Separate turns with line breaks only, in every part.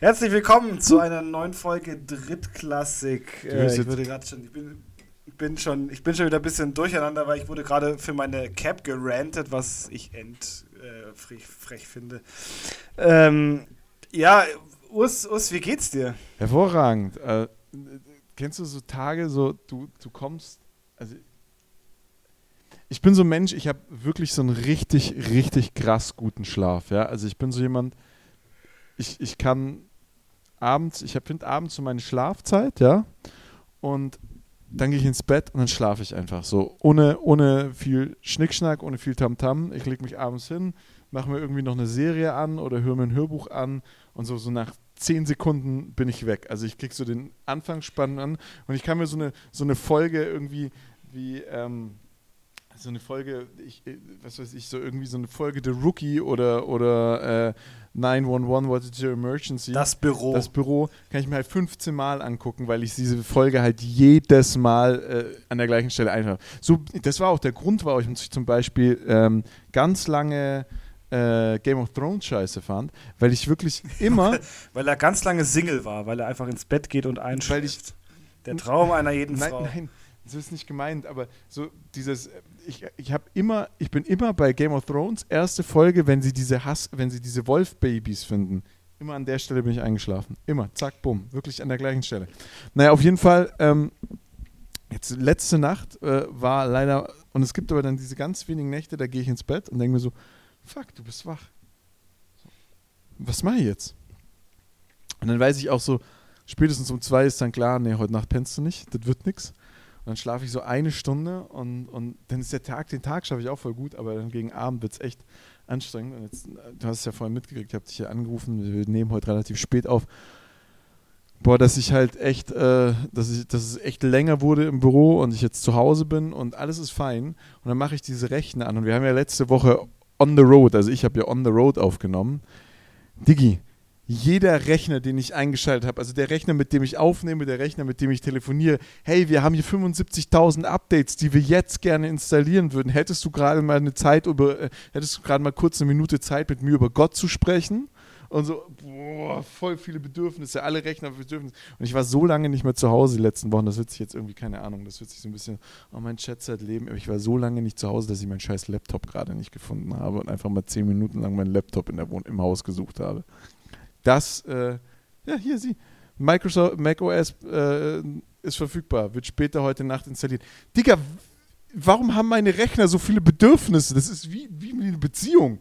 Herzlich willkommen zu einer neuen Folge Drittklassik. Äh, ich gerade schon, ich bin, ich bin schon, ich bin schon wieder ein bisschen durcheinander, weil ich wurde gerade für meine Cap gerantet, was ich endfrech äh, frech finde. Ähm, ja, Urs, Urs, wie geht's dir?
Hervorragend. Äh, kennst du so Tage, so du, du kommst, also ich bin so ein Mensch, ich habe wirklich so einen richtig, richtig krass guten Schlaf. Ja? Also ich bin so jemand, ich, ich kann abends, ich finde abends so meine Schlafzeit, ja, und dann gehe ich ins Bett und dann schlafe ich einfach so, ohne, ohne viel Schnickschnack, ohne viel Tamtam. -Tam. Ich lege mich abends hin, mache mir irgendwie noch eine Serie an oder höre mir ein Hörbuch an und so, so nach zehn Sekunden bin ich weg. Also ich kriege so den Anfangsspann an und ich kann mir so eine, so eine Folge irgendwie wie, ähm, so eine Folge, ich, äh, was weiß ich, so irgendwie so eine Folge The Rookie oder, oder äh, 911, What is your emergency?
Das Büro.
Das Büro kann ich mir halt 15 Mal angucken, weil ich diese Folge halt jedes Mal äh, an der gleichen Stelle einfach. So, das war auch der Grund, warum ich zum Beispiel ähm, ganz lange äh, Game of Thrones scheiße fand, weil ich wirklich immer.
weil er ganz lange Single war, weil er einfach ins Bett geht und einschläft. Der Traum einer jeden
nein,
Frau.
Nein, so ist nicht gemeint, aber so dieses, ich, ich habe immer, ich bin immer bei Game of Thrones, erste Folge, wenn sie diese Hass, wenn sie diese Wolf-Babys finden. Immer an der Stelle bin ich eingeschlafen. Immer, zack, bumm, wirklich an der gleichen Stelle. Naja, auf jeden Fall, ähm, jetzt letzte Nacht äh, war leider, und es gibt aber dann diese ganz wenigen Nächte, da gehe ich ins Bett und denke mir so, fuck, du bist wach. Was mache ich jetzt? Und dann weiß ich auch so, spätestens um zwei ist dann klar, nee, heute Nacht pennst du nicht, das wird nichts dann schlafe ich so eine Stunde und, und dann ist der Tag, den Tag schaffe ich auch voll gut, aber dann gegen Abend wird es echt anstrengend. Und jetzt, du hast es ja vorhin mitgekriegt, ich habe dich hier angerufen, wir nehmen heute relativ spät auf. Boah, dass ich halt echt, äh, dass, ich, dass es echt länger wurde im Büro und ich jetzt zu Hause bin und alles ist fein. Und dann mache ich diese Rechner an und wir haben ja letzte Woche on the road, also ich habe ja on the road aufgenommen. Diggi, jeder Rechner, den ich eingeschaltet habe, also der Rechner, mit dem ich aufnehme, der Rechner, mit dem ich telefoniere, hey, wir haben hier 75.000 Updates, die wir jetzt gerne installieren würden. Hättest du gerade mal eine Zeit über, äh, hättest du gerade mal kurz eine Minute Zeit, mit mir über Gott zu sprechen? Und so, boah, voll viele Bedürfnisse, alle Rechner Bedürfnisse. Und ich war so lange nicht mehr zu Hause die letzten Wochen, das wird sich jetzt irgendwie, keine Ahnung, das wird sich so ein bisschen, oh, mein Chat-Leben, aber ich war so lange nicht zu Hause, dass ich meinen scheiß Laptop gerade nicht gefunden habe und einfach mal zehn Minuten lang meinen Laptop in der Wohn im Haus gesucht habe dass, äh, ja, hier sie, Microsoft, macOS äh, ist verfügbar, wird später heute Nacht installiert. Digga, warum haben meine Rechner so viele Bedürfnisse? Das ist wie, wie eine Beziehung.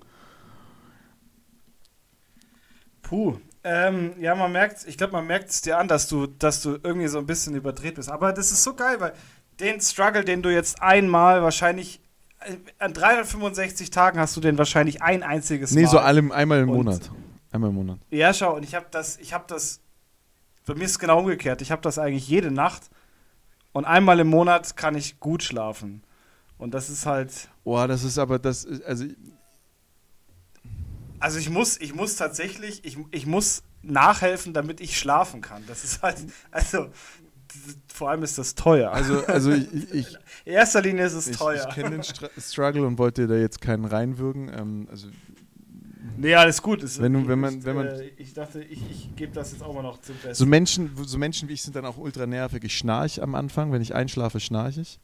Puh. Ähm, ja, man merkt, ich glaube, man merkt es dir an, dass du, dass du irgendwie so ein bisschen überdreht bist. Aber das ist so geil, weil den Struggle, den du jetzt einmal wahrscheinlich äh, an 365 Tagen hast du den wahrscheinlich ein einziges
Mal. Nee, so allem, einmal im Monat. Einmal im Monat.
Ja, schau, und ich habe das, ich habe das, bei mir ist es genau umgekehrt. Ich habe das eigentlich jede Nacht und einmal im Monat kann ich gut schlafen. Und das ist halt.
Boah, das ist aber das, also.
Also ich muss, ich muss tatsächlich, ich, ich muss nachhelfen, damit ich schlafen kann. Das ist halt, also vor allem ist das teuer.
Also, also ich, ich
in erster Linie ist es
ich,
teuer.
Ich kenne den Struggle und wollte da jetzt keinen reinwürgen. Ähm, also
Nee, alles gut. Es,
wenn, du, wenn man, wenn man,
äh, ich dachte, ich, ich gebe das jetzt auch mal noch zum Besten.
So Menschen, so Menschen wie ich sind dann auch ultra nervig. Ich schnarche am Anfang, wenn ich einschlafe, schnarche ich.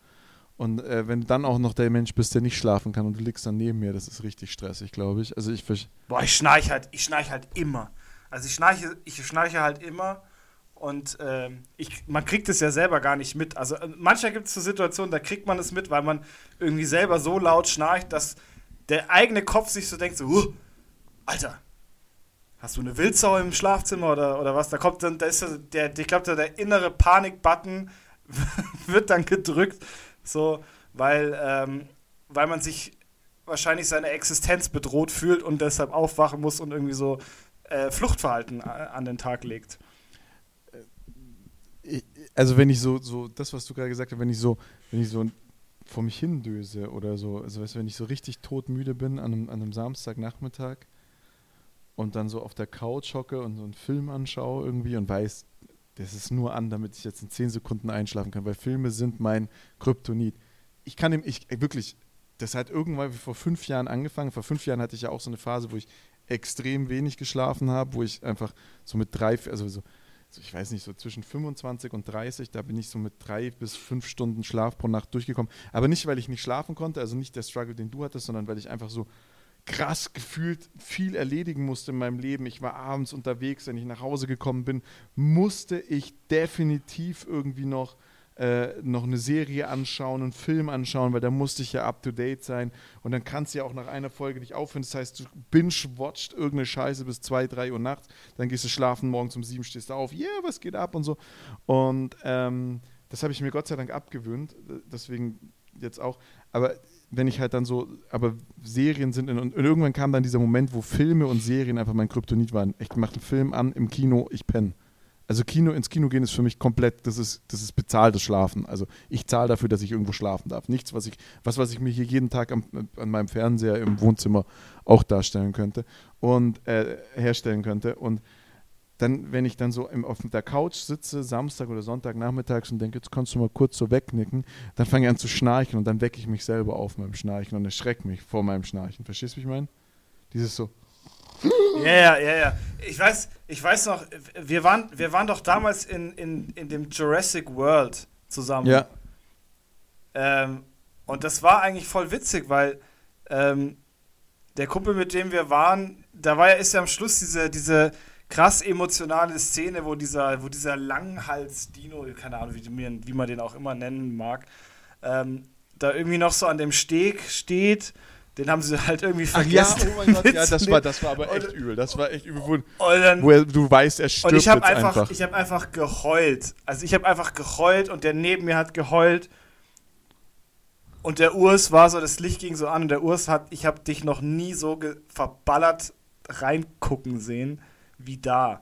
Und äh, wenn du dann auch noch der Mensch bist, der nicht schlafen kann und du liegst dann neben mir, das ist richtig stressig, glaube ich. Also ich
Boah, ich schnarche halt, ich schnarche halt immer. Also ich schnarche, ich schnarche halt immer und ähm, ich, man kriegt es ja selber gar nicht mit. Also äh, manchmal gibt es so Situationen, da kriegt man es mit, weil man irgendwie selber so laut schnarcht, dass der eigene Kopf sich so denkt, so, uh, Alter, hast du eine Wildsau im Schlafzimmer oder, oder was? Da kommt dann, da ist der, ich glaube, der innere Panik-Button wird dann gedrückt, so, weil, ähm, weil man sich wahrscheinlich seine Existenz bedroht fühlt und deshalb aufwachen muss und irgendwie so äh, Fluchtverhalten an den Tag legt.
Äh, also wenn ich so, so, das, was du gerade gesagt hast, wenn ich so, wenn ich so vor mich hindöse oder so, also weißt du, wenn ich so richtig todmüde bin an einem, an einem Samstagnachmittag und dann so auf der Couch hocke und so einen Film anschaue irgendwie und weiß, das ist nur an, damit ich jetzt in 10 Sekunden einschlafen kann, weil Filme sind mein Kryptonit. Ich kann ihm, ich wirklich, das hat irgendwann vor fünf Jahren angefangen. Vor fünf Jahren hatte ich ja auch so eine Phase, wo ich extrem wenig geschlafen habe, wo ich einfach so mit drei, also so, ich weiß nicht, so zwischen 25 und 30, da bin ich so mit drei bis fünf Stunden Schlaf pro Nacht durchgekommen. Aber nicht, weil ich nicht schlafen konnte, also nicht der Struggle, den du hattest, sondern weil ich einfach so krass gefühlt viel erledigen musste in meinem Leben. Ich war abends unterwegs, wenn ich nach Hause gekommen bin, musste ich definitiv irgendwie noch äh, noch eine Serie anschauen, einen Film anschauen, weil da musste ich ja up to date sein. Und dann kannst du ja auch nach einer Folge nicht aufhören. Das heißt, du binge-watcht irgendeine Scheiße bis 2, 3 Uhr nachts. Dann gehst du schlafen, morgens um 7 stehst du auf. Yeah, was geht ab und so. Und ähm, das habe ich mir Gott sei Dank abgewöhnt. Deswegen jetzt auch. Aber wenn ich halt dann so, aber Serien sind, in, und irgendwann kam dann dieser Moment, wo Filme und Serien einfach mein Kryptonit waren. Ich mache einen Film an im Kino, ich penne. Also Kino, ins Kino gehen ist für mich komplett, das ist, das ist bezahltes Schlafen. Also ich zahle dafür, dass ich irgendwo schlafen darf. Nichts, was ich, was, was ich mir hier jeden Tag am, an meinem Fernseher im Wohnzimmer auch darstellen könnte und äh, herstellen könnte. Und dann, wenn ich dann so im, auf der Couch sitze, Samstag oder Sonntag nachmittags und denke, jetzt kannst du mal kurz so wegnicken, dann fange ich an zu schnarchen und dann wecke ich mich selber auf meinem Schnarchen und erschrecke mich vor meinem Schnarchen. Verstehst du, wie ich meine? Dieses so.
Ja, ja, ja, ja. Ich weiß, ich weiß noch, wir waren, wir waren doch damals in, in, in dem Jurassic World zusammen.
Ja.
Ähm, und das war eigentlich voll witzig, weil ähm, der Kumpel, mit dem wir waren, da war ja, ist ja am Schluss diese, diese krass emotionale Szene, wo dieser, wo dieser Langhals-Dino, keine Ahnung, wie, wie man den auch immer nennen mag, ähm, da irgendwie noch so an dem Steg steht den haben sie halt irgendwie vergessen.
Ach ja, oh mein Gott, ja, das war, das war aber echt und, übel. Das war echt übel. Wo,
dann,
wo er, du weißt, er stirbt
und ich
hab
einfach,
einfach.
Ich habe einfach geheult. Also ich habe einfach geheult und der neben mir hat geheult. Und der Urs war so, das Licht ging so an und der Urs hat, ich habe dich noch nie so verballert reingucken sehen wie da.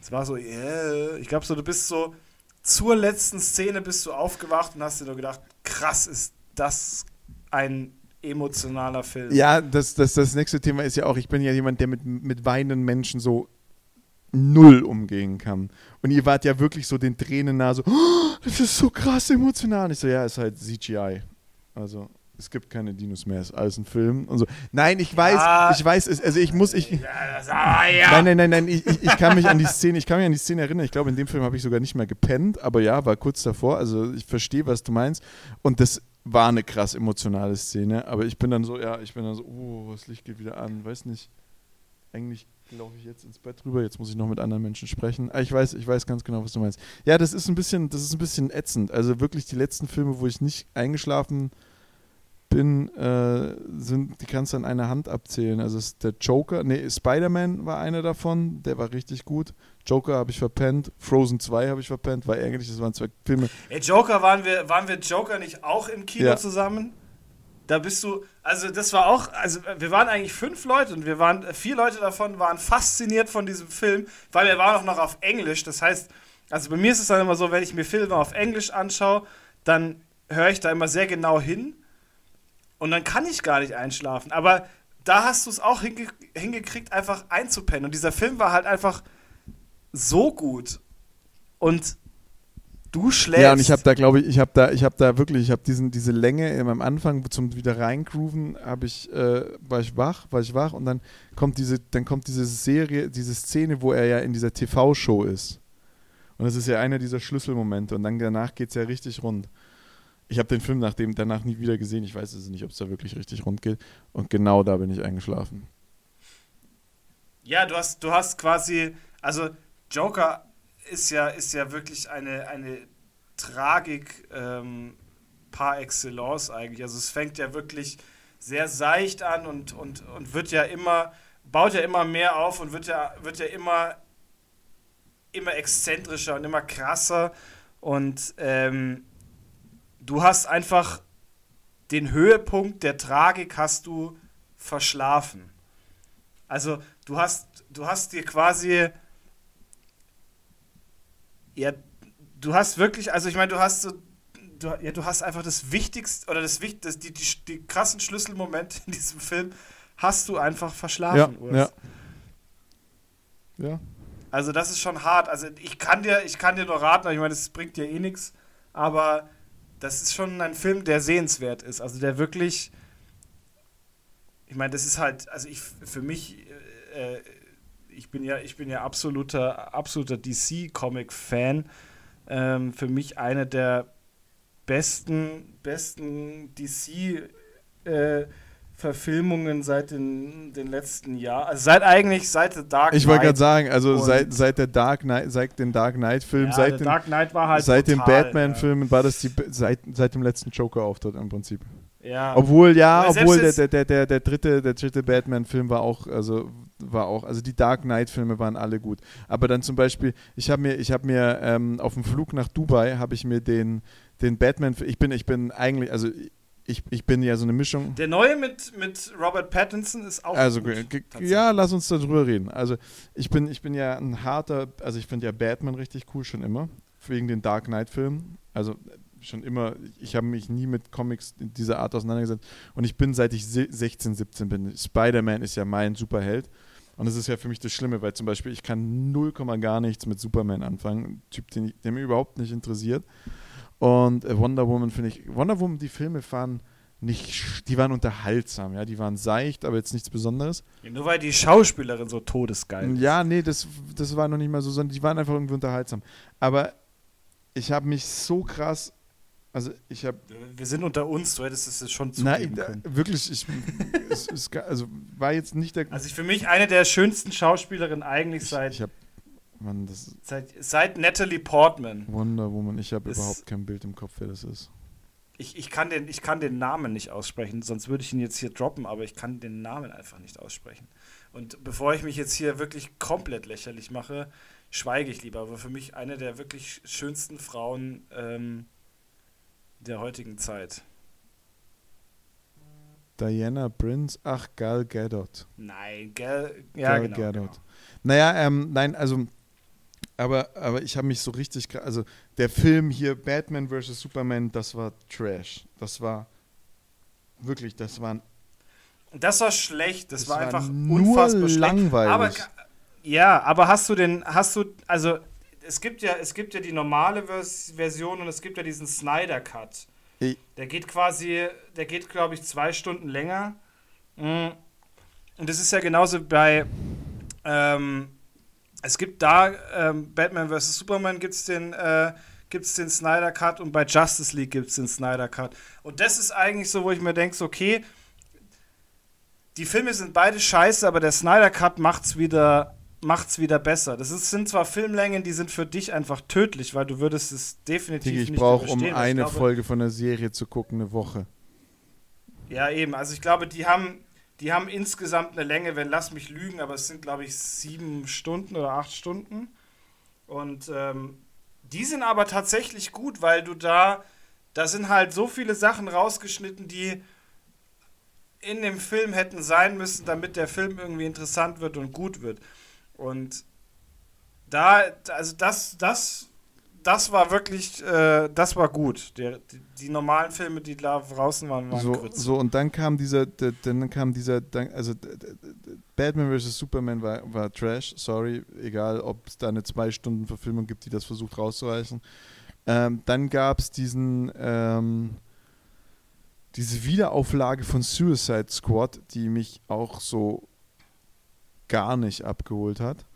Es war so, yeah. ich glaube so, du bist so zur letzten Szene bist du aufgewacht und hast dir nur gedacht, krass ist das ein emotionaler Film.
Ja, das, das, das nächste Thema ist ja auch, ich bin ja jemand, der mit, mit weinenden Menschen so null umgehen kann. Und ihr wart ja wirklich so den Tränen nah, so, oh, das ist so krass emotional. ich so, ja, ist halt CGI. Also, es gibt keine Dinos mehr, ist alles ein Film und so. Nein, ich weiß, ja. ich weiß, also ich muss, ich. Ja, das, ah, ja. Nein, nein, nein, nein, ich, ich, ich, kann mich an die Szene, ich kann mich an die Szene erinnern. Ich glaube, in dem Film habe ich sogar nicht mehr gepennt, aber ja, war kurz davor. Also ich verstehe, was du meinst. Und das war eine krass emotionale Szene, aber ich bin dann so, ja, ich bin dann so, oh, das Licht geht wieder an, weiß nicht. Eigentlich laufe ich jetzt ins Bett rüber, jetzt muss ich noch mit anderen Menschen sprechen. Ah, ich weiß, ich weiß ganz genau, was du meinst. Ja, das ist ein bisschen, das ist ein bisschen ätzend. Also wirklich die letzten Filme, wo ich nicht eingeschlafen bin, äh, sind, die kannst du an einer Hand abzählen. Also der Joker, nee, Spider-Man war einer davon, der war richtig gut. Joker habe ich verpennt, Frozen 2 habe ich verpennt, war ärgerlich, das waren zwei Filme.
Ey, Joker, waren wir, waren wir Joker nicht auch im Kino ja. zusammen? Da bist du, also das war auch, also wir waren eigentlich fünf Leute und wir waren, vier Leute davon waren fasziniert von diesem Film, weil er war auch noch auf Englisch. Das heißt, also bei mir ist es dann immer so, wenn ich mir Filme auf Englisch anschaue, dann höre ich da immer sehr genau hin und dann kann ich gar nicht einschlafen. Aber da hast du es auch hinge hingekriegt, einfach einzupennen. Und dieser Film war halt einfach so gut. Und du schläfst.
Ja, und ich habe da, glaube ich, ich habe da, ich habe da wirklich, ich habe diesen, diese Länge am Anfang zum wieder reingrooven, habe ich, äh, war ich wach, war ich wach und dann kommt diese, dann kommt diese Serie, diese Szene, wo er ja in dieser TV-Show ist. Und das ist ja einer dieser Schlüsselmomente und dann danach geht es ja richtig rund. Ich habe den Film nach dem, danach nie wieder gesehen. Ich weiß es nicht, ob es da wirklich richtig rund geht. Und genau da bin ich eingeschlafen.
Ja, du hast, du hast quasi, also Joker ist ja, ist ja wirklich eine, eine Tragik ähm, par excellence eigentlich. Also es fängt ja wirklich sehr seicht an und, und, und wird ja immer, baut ja immer mehr auf und wird ja, wird ja immer, immer exzentrischer und immer krasser. Und ähm, du hast einfach den Höhepunkt der Tragik hast du verschlafen. Also du hast, du hast dir quasi ja, du hast wirklich, also ich meine, du hast so, du, ja, du hast einfach das Wichtigste oder das, das die, die, die krassen Schlüsselmomente in diesem Film hast du einfach verschlafen,
ja, Urs. Ja. ja.
Also das ist schon hart. Also ich kann dir, ich kann dir nur raten, ich meine, das bringt dir eh nichts, aber das ist schon ein Film, der sehenswert ist. Also der wirklich, ich meine, das ist halt, also ich für mich äh, ich bin ja, ich bin ja absoluter, absoluter DC-Comic-Fan. Ähm, für mich eine der besten, besten DC äh, Verfilmungen seit den, den letzten Jahren. Also seit eigentlich seit The Dark
Ich wollte gerade sagen, also seit, seit der Dark Knight, seit den Dark Knight Film,
ja,
seit, den,
Dark Knight war halt
seit
total,
den Batman Filmen war das die seit, seit dem letzten Joker Auftritt im Prinzip.
Ja.
Obwohl ja,
Aber
obwohl der, der, der, der, der dritte der dritte Batman Film war auch also war auch also die Dark Knight Filme waren alle gut. Aber dann zum Beispiel ich habe mir ich habe mir ähm, auf dem Flug nach Dubai habe ich mir den den Batman ich bin ich bin eigentlich also ich, ich bin ja so eine Mischung.
Der neue mit, mit Robert Pattinson ist auch
also,
gut.
Ja, lass uns darüber reden. Also ich bin, ich bin ja ein harter, also ich finde ja Batman richtig cool schon immer, wegen den Dark Knight-Filmen. Also schon immer, ich habe mich nie mit Comics in dieser Art auseinandergesetzt. Und ich bin, seit ich se- 16, 17 bin, Spider-Man ist ja mein Superheld. Und das ist ja für mich das Schlimme, weil zum Beispiel ich kann 0, gar nichts mit Superman anfangen. Ein Typ, den ich, der mir überhaupt nicht interessiert. Und äh, Wonder Woman finde ich, Wonder Woman, die Filme waren nicht, die waren unterhaltsam, ja, die waren seicht, aber jetzt nichts Besonderes.
Nur weil die Schauspielerin so todesgeil ist.
Ja, nee, das, das war noch nicht mal so, sondern die waren einfach irgendwie unterhaltsam. Aber ich habe mich so krass, also ich habe,
Wir sind unter uns, du hättest es jetzt schon
nein,
zugeben
da,
können.
wirklich, ich, es, es, also war jetzt nicht der,
Also ich, für mich eine der schönsten Schauspielerinnen eigentlich seit,
ich habe, Mann, das
seit, seit Natalie Portman.
Wonder Woman, ich habe überhaupt kein Bild im Kopf, wer das ist.
Ich, ich, kann den, ich kann den Namen nicht aussprechen, sonst würde ich ihn jetzt hier droppen, aber ich kann den Namen einfach nicht aussprechen. Und bevor ich mich jetzt hier wirklich komplett lächerlich mache, schweige ich lieber. Aber für mich eine der wirklich schönsten Frauen ähm, der heutigen Zeit.
Diana Prince, ach, Gal Gadot.
Nein, gell? Ja,
Gal
genau.
Gadot.
genau.
Naja, ähm, nein, also, aber, aber ich habe mich so richtig, also der Film hier, Batman vs. Superman, das war Trash. Das war wirklich, das war
Das war schlecht, das,
Das
war
war
einfach
nur langweilig.
Aber ja, aber hast du den, hast du, also es gibt ja, es gibt ja die normale Vers Version und es gibt ja diesen Snyder Cut.
Ich-
Der geht quasi, der geht glaube ich zwei Stunden länger. Mm. Und das ist ja genauso bei, ähm, es gibt da ähm, Batman vs Superman gibt's den, äh, gibt's den Snyder Cut und bei Justice League gibt's den Snyder Cut. Und das ist eigentlich so, wo ich mir denke, so, okay, die Filme sind beide scheiße, aber der Snyder Cut macht's wieder, macht's wieder besser. Das ist, sind zwar Filmlängen, die sind für dich einfach tödlich, weil du würdest es definitiv
ich
nicht
brauche, um
überstehen. Aber ich
eine
glaube,
Folge von der Serie zu gucken, eine Woche.
Ja, eben. Also ich glaube, die haben, die haben insgesamt eine Länge, wenn lass mich lügen, aber es sind, glaube ich, sieben Stunden oder acht Stunden. Und ähm, die sind aber tatsächlich gut, weil du da, da sind halt so viele Sachen rausgeschnitten, die in dem Film hätten sein müssen, damit der Film irgendwie interessant wird und gut wird. Und da, also das, das, das war wirklich, äh, das war gut. Der, die, die normalen Filme, die da draußen waren, waren
So, so, und dann kam dieser, dann kam dieser, also Batman vs. Superman war, war Trash, sorry, egal, ob es da eine zwei Stunden Verfilmung gibt, die das versucht rauszureißen. Ähm, dann gab es diesen, ähm, diese Wiederauflage von Suicide Squad, die mich auch so gar nicht abgeholt hat.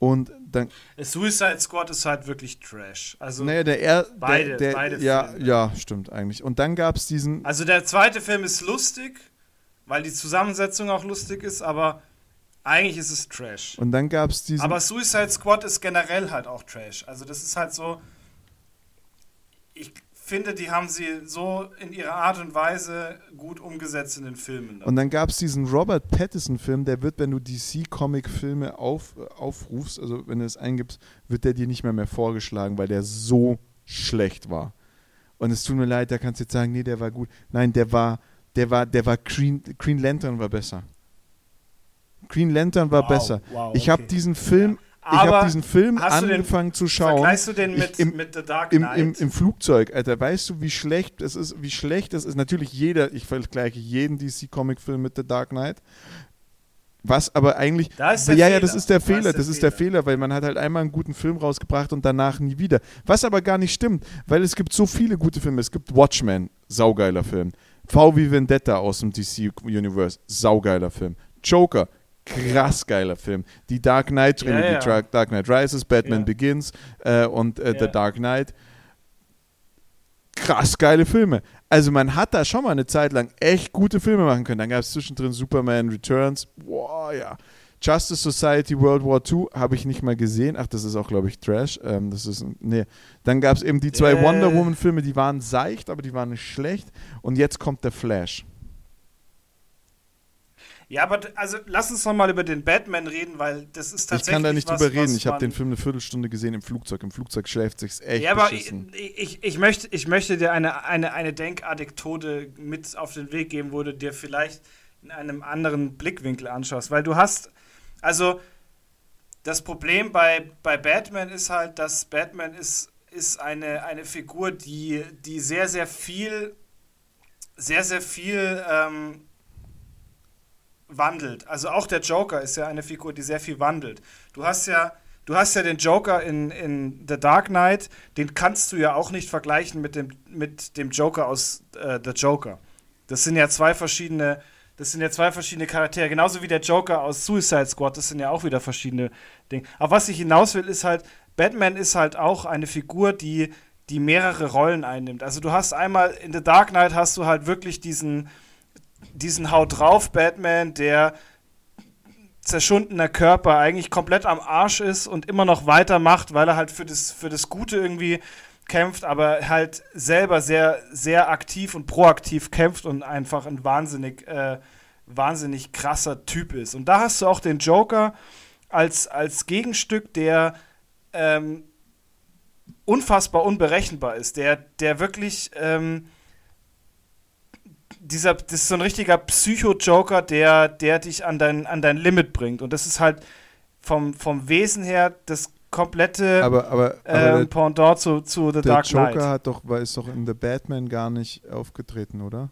Und dann,
Suicide Squad ist halt wirklich Trash. Also,
naja, der, er,
beide-
der, der
beide
ja,
Filme.
ja, stimmt eigentlich. Und dann gab es diesen,
also der zweite Film ist lustig, weil die Zusammensetzung auch lustig ist, aber eigentlich ist es Trash.
und dann gab es diesen,
Aber Suicide Squad ist generell halt auch Trash. Also das ist halt so. Ich finde, die haben sie so in ihrer Art und Weise gut umgesetzt in den Filmen.
Und dann gab es diesen Robert Pattinson-Film, der wird, wenn du DC-Comic-Filme auf, aufrufst, also wenn du es eingibst, wird der dir nicht mehr, mehr vorgeschlagen, weil der so schlecht war. Und es tut mir leid, da kannst du jetzt sagen, nee, der war gut. Nein, der war, der war, der war Green, Green Lantern war besser. Green Lantern war
Wow,
besser.
wow,
ich habe
okay.
diesen Film, ich
Aber
habe diesen Film
hast du den-
angefangen zu schauen.
Vergleichst du den
Ich-
mit,
im-
mit The Dark
Im,
Knight?
im, Im Flugzeug, Alter, weißt du, wie schlecht es ist, wie schlecht es ist. Natürlich jeder, ich vergleiche jeden DC-Comic-Film mit The Dark Knight. Was aber eigentlich.
Da ist der
ja, ja,
Fehler.
das ist der
Da
Fehler,
ist der
das ist der
Fehler.
Weil man hat halt einmal einen guten Film rausgebracht und danach nie wieder. Was aber gar nicht stimmt, weil es gibt so viele gute Filme. Es gibt Watchmen, saugeiler Film. V wie Vendetta aus dem DC-Universe, saugeiler Film. Joker, krass geiler Film. Die Dark Knight Trilogie,
Ja, ja.
Dark Knight Rises, Batman
Ja.
Begins äh, und äh. The Dark Knight. Krass geile Filme. Also man hat da schon mal eine Zeit lang echt gute Filme machen können. Dann gab es zwischendrin Superman Returns. Boah, ja. Justice Society World War II habe ich nicht mal gesehen. Ach, das ist auch, glaube ich, Trash. Ähm, das ist, nee. Dann gab es eben die zwei
Äh.
Wonder Woman Filme, die waren seicht, aber die waren nicht schlecht. Und jetzt kommt der Flash.
Ja, aber also lass uns noch mal über den Batman reden, weil das ist
Ich
tatsächlich
kann da nicht
was,
drüber reden. Ich habe den Film eine Viertelstunde gesehen im Flugzeug. Im Flugzeug schläft sich's echt
Ja, aber ich, ich, ich, möchte, ich möchte dir eine, eine, eine Denkanekdote mit auf den Weg geben, wo du dir vielleicht in einem anderen Blickwinkel anschaust. Weil du hast, also das Problem bei, bei Batman ist halt, dass Batman ist, ist eine, eine Figur, die, die sehr, sehr viel, sehr, sehr viel ähm, wandelt. Also auch der Joker ist ja eine Figur, die sehr viel wandelt. Du hast ja, du hast ja den Joker in, in The Dark Knight, den kannst du ja auch nicht vergleichen mit dem, mit dem Joker aus äh, The Joker. Das sind ja zwei verschiedene, das sind ja zwei verschiedene Charaktere, genauso wie der Joker aus Suicide Squad, das sind ja auch wieder verschiedene Dinge. Aber was ich hinaus will, ist halt, Batman ist halt auch eine Figur, die, die mehrere Rollen einnimmt. Also du hast einmal in The Dark Knight hast du halt wirklich diesen, diesen Haut drauf Batman, der zerschundener Körper eigentlich komplett am Arsch ist und immer noch weitermacht, weil er halt für das, für das Gute irgendwie kämpft, aber halt selber sehr, sehr aktiv und proaktiv kämpft und einfach ein wahnsinnig, äh, wahnsinnig krasser Typ ist. Und da hast du auch den Joker als, als Gegenstück, der ähm, unfassbar unberechenbar ist, der, der wirklich ähm, dieser, das ist so ein richtiger Psycho-Joker, der, der dich an dein, an dein Limit bringt. Und das ist halt vom, vom Wesen her das komplette
Aber, aber, aber der,
Pendant zu, zu The
der
Dark
Joker
Knight.
hat doch, war, ist doch in The Batman gar nicht aufgetreten, oder?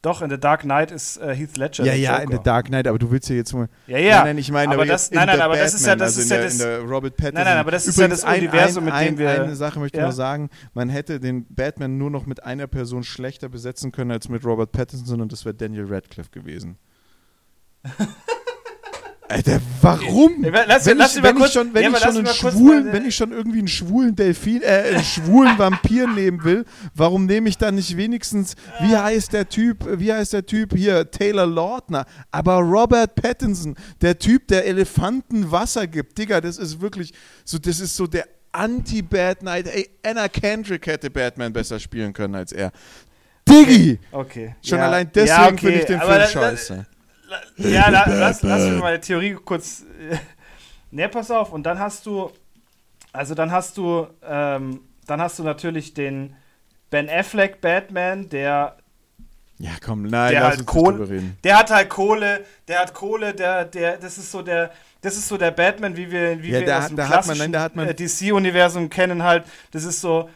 Doch, in The Dark Knight ist äh, Heath Ledger.
Ja, ja,
Joker.
in The Dark Knight, aber du willst ja jetzt mal.
Ja, ja.
Nein, nein, ich meine,
aber
aber,
das- nein, nein, aber das ist ja-
Batman,
das
also
ist ja das-
in der Robert Pattinson.
nein, aber das ist ja
Übrigens
das Universum, mit dem wir-
Eine Sache möchte ich
Ja.
noch sagen: Man hätte den Batman nur noch mit einer Person schlechter besetzen können als mit Robert Pattinson und das wäre Daniel Radcliffe gewesen. Alter, warum?
Lass-
wenn
lass
ich, wenn
kurz-
ich schon, wenn
ja,
ich schon einen schwulen,
mal-
wenn ich schon irgendwie einen schwulen Delfin, äh, einen schwulen Vampir nehmen will, warum nehme ich dann nicht wenigstens, wie heißt der Typ, wie heißt der Typ hier, Taylor Lautner, aber Robert Pattinson, der Typ, der Elefanten Wasser gibt, Digga, das ist wirklich so, das ist so der Anti-Bad Knight, ey, Anna Kendrick hätte Batman besser spielen können als er. Diggi!
Okay.
Schon
ja.
allein deswegen
ja, okay.
finde ich den Film scheiße.
Ja, la, lass, lass mich mal meine Theorie kurz. Ne, pass auf. Und dann hast du. Also dann hast du. Ähm, dann hast du natürlich den Ben Affleck Batman, der.
Ja, komm, nein,
Der halt
uns
Kohl-
nicht drüber reden.
Der hat halt Kohle, der hat Kohle, der, der, das ist so der. Das ist so der Batman, wie wir, wie
Ja,
wir
da-
aus dem
da hat man-
klassischen
nein, da man-
äh, DC-Universum kennen halt. Das ist so,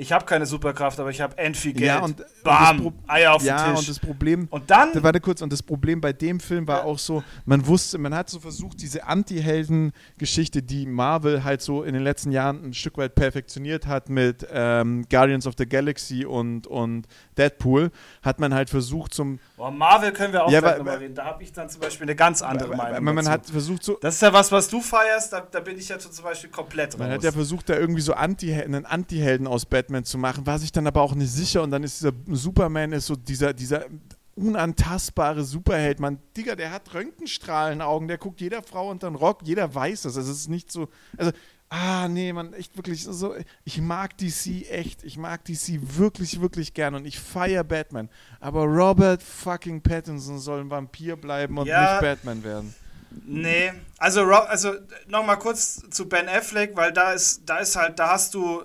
ich habe keine Superkraft, aber ich habe end viel Geld.
Ja, und,
Bam,
und
Eier auf
ja,
den
und
Tisch.
das Problem,
Und dann,
Da, warte kurz, und das Problem bei dem Film war auch so, man wusste, man hat so versucht, diese Anti-Helden-Geschichte, die Marvel halt so in den letzten Jahren ein Stück weit perfektioniert hat mit ähm, Guardians of the Galaxy und, und Deadpool, hat man halt versucht zum,
boah, Marvel können wir auch
Ja,
nochmal reden. Da habe ich dann zum Beispiel eine ganz andere Meinung.
man, man hat versucht so,
das ist ja was, was du feierst, da, da bin ich ja zum Beispiel komplett
man
raus.
hat ja versucht, da irgendwie so Anti einen Anti-Helden aus Batman zu machen, war sich dann aber auch nicht sicher und dann ist dieser Superman ist so dieser, dieser unantastbare Superheld. Man, Digga, der hat Röntgenstrahlenaugen, der guckt jeder Frau unter den Rock, jeder weiß das. Also es ist nicht so, also, ah, nee, man, echt wirklich so, ich mag DC echt, ich mag DC wirklich, wirklich gern und ich feiere Batman. Aber Robert fucking Pattinson soll ein Vampir bleiben und
Ja.
nicht Batman werden.
Nee, also, also nochmal kurz zu Ben Affleck, weil da ist, da ist halt, da hast du,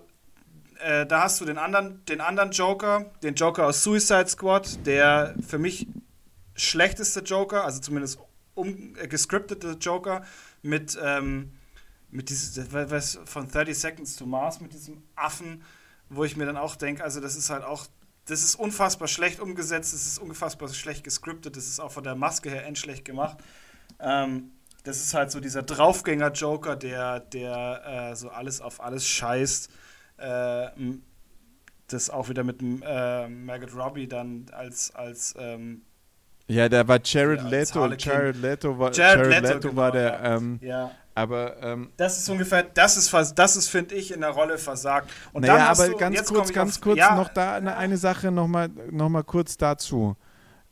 äh, da hast du den anderen, den anderen Joker, den Joker aus Suicide Squad, der für mich schlechteste Joker, also zumindest um, äh, gescriptete Joker mit, ähm, mit dieses, was von 30 Seconds to Mars, mit diesem Affen, wo ich mir dann auch denke, also das ist halt auch, das ist unfassbar schlecht umgesetzt, das ist unfassbar schlecht gescriptet, das ist auch von der Maske her endschlecht gemacht. Ähm, das ist halt so dieser Draufgänger-Joker, der, der äh, so alles auf alles scheißt. Äh, das auch wieder mit dem, äh, Margot Robbie dann als, als, ähm,
Ja, da war Jared
Ja,
Leto. Jared Leto war,
Jared
Jared
Leto,
Leto
genau,
war der.
ja.
Ähm,
Ja.
aber ähm,
Das ist ungefähr, das ist, das ist, finde ich, in der Rolle versagt. Und
naja, aber
du,
ganz kurz, ganz
auf-
kurz
ja,
noch da eine, eine Sache nochmal noch mal kurz dazu.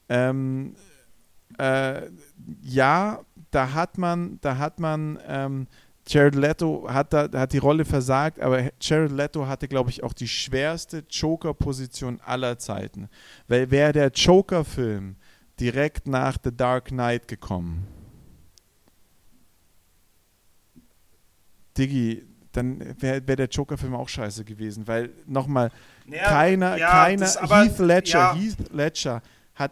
Ähm, äh, ja, da hat man, da hat man, ähm, Jared Leto hat, da, hat die Rolle versagt, aber Jared Leto hatte, glaube ich, auch die schwerste Joker-Position aller Zeiten. Weil wäre der Joker-Film direkt nach The Dark Knight gekommen, Diggi, dann wäre wär der Joker-Film auch scheiße gewesen, weil nochmal,
Ja,
keiner,
ja,
keiner, Heath Ledger,
ja.
Heath Ledger hat,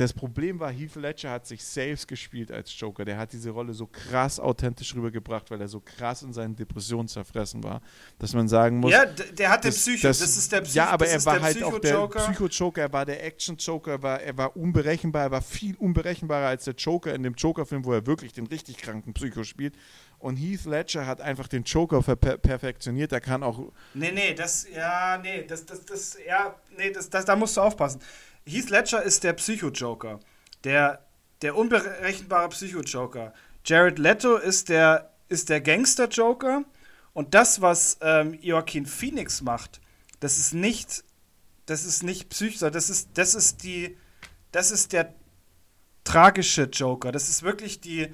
das Problem war, Heath Ledger hat sich selbst gespielt als Joker. Der hat diese Rolle so krass authentisch rübergebracht, weil er so krass in seinen Depressionen zerfressen war, dass man sagen muss,
Ja, der hat den
das-
Psycho. Das, ist der Psycho.
ja, aber
das
er war halt auch der
Psycho-Joker.
Er war der Action-Joker, er war, er war unberechenbar, er war viel unberechenbarer als der Joker in dem Joker-Film, wo er wirklich den richtig kranken Psycho spielt. Und Heath Ledger hat einfach den Joker verper perfektioniert. Er kann auch
Nee, nee, das, ja, nee, das, das, das, ja, nee, das, das, da musst du aufpassen. Heath Ledger ist der Psycho-Joker. Der, der unberechenbare Psycho-Joker. Jared Leto ist der, ist der Gangster-Joker. Und das, was ähm, Joaquin Phoenix macht, das ist nicht, das ist nicht Psycho, das ist, das ist die, das ist der tragische Joker. Das ist wirklich die,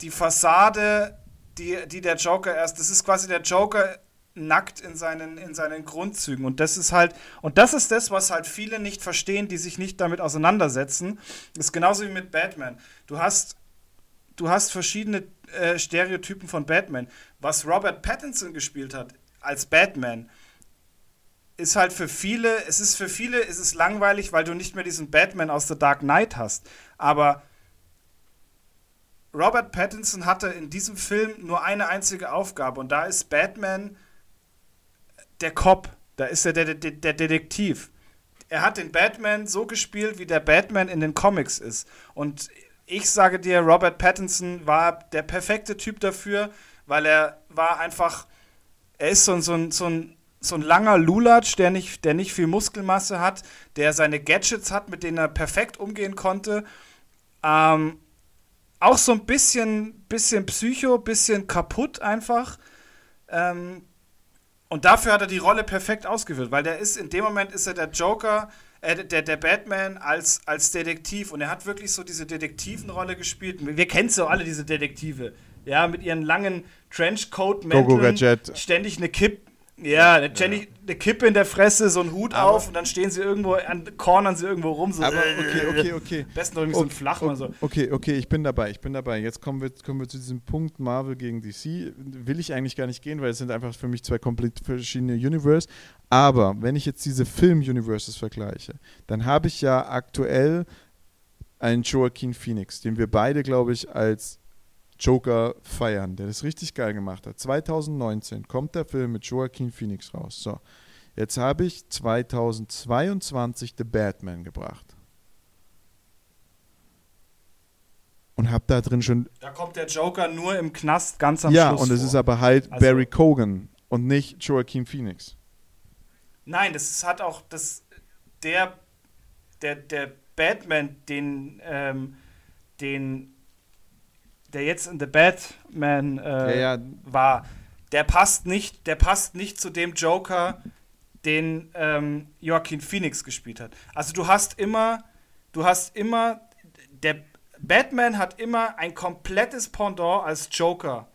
die Fassade, die, die der Joker erst, das ist quasi der Joker nackt in seinen, in seinen Grundzügen. Und das ist halt, und das ist das, was halt viele nicht verstehen, die sich nicht damit auseinandersetzen. Das ist genauso wie mit Batman. Du hast, du hast verschiedene äh, Stereotypen von Batman. Was Robert Pattinson gespielt hat als Batman, ist halt für viele, es ist für viele, ist langweilig, weil du nicht mehr diesen Batman aus The Dark Knight hast. Aber Robert Pattinson hatte in diesem Film nur eine einzige Aufgabe und da ist Batman der Cop, da ist er der, der, der Detektiv. Er hat den Batman so gespielt, wie der Batman in den Comics ist. Und ich sage dir, Robert Pattinson war der perfekte Typ dafür, weil er war einfach, er ist so ein, so ein, so ein, so ein langer Lulatsch, der nicht, der nicht viel Muskelmasse hat, der seine Gadgets hat, mit denen er perfekt umgehen konnte. Ähm, auch so ein bisschen, bisschen Psycho, bisschen kaputt einfach. Ähm, und dafür hat er die Rolle perfekt ausgeführt, weil der ist in dem Moment ist er der Joker, äh, der, der Batman als, als Detektiv. Und er hat wirklich so diese Detektivenrolle gespielt. Wir kennen so alle diese Detektive, ja, mit ihren langen Trenchcoat-Mänteln, ständig eine Kipp, ja, eine, ständig eine Kippe in der Fresse, so ein Hut
Aber-
auf und dann stehen sie irgendwo, an, cornern sie irgendwo rum, so.
Aber okay, okay, okay.
Besten noch irgendwie so ein Flachmann, so.
Okay, okay, ich bin dabei, ich bin dabei. Jetzt kommen wir, kommen wir zu diesem Punkt Marvel gegen DC. Will ich eigentlich gar nicht gehen, weil es sind einfach für mich zwei komplett verschiedene Universe. Aber wenn ich jetzt diese Film-Universes vergleiche, dann habe ich ja aktuell einen Joaquin Phoenix, den wir beide, glaube ich, als Joker feiern, der das richtig geil gemacht hat. 2019 kommt der Film mit Joaquin Phoenix raus. So, jetzt habe ich 2022 The Batman gebracht. Und habe da drin schon
Da kommt der Joker nur im Knast ganz am
ja,
Schluss.
und es
vor.
ist aber halt
Also-
Barry Cogan und nicht Joaquin Phoenix.
Nein, das ist, hat auch das der der der Batman, den ähm, den der jetzt in The Batman äh,
Ja, ja.
war, der passt nicht, der passt nicht zu dem Joker, den ähm, Joaquin Phoenix gespielt hat. Also du hast immer, du hast immer, der Batman hat immer ein komplettes Pendant als Joker.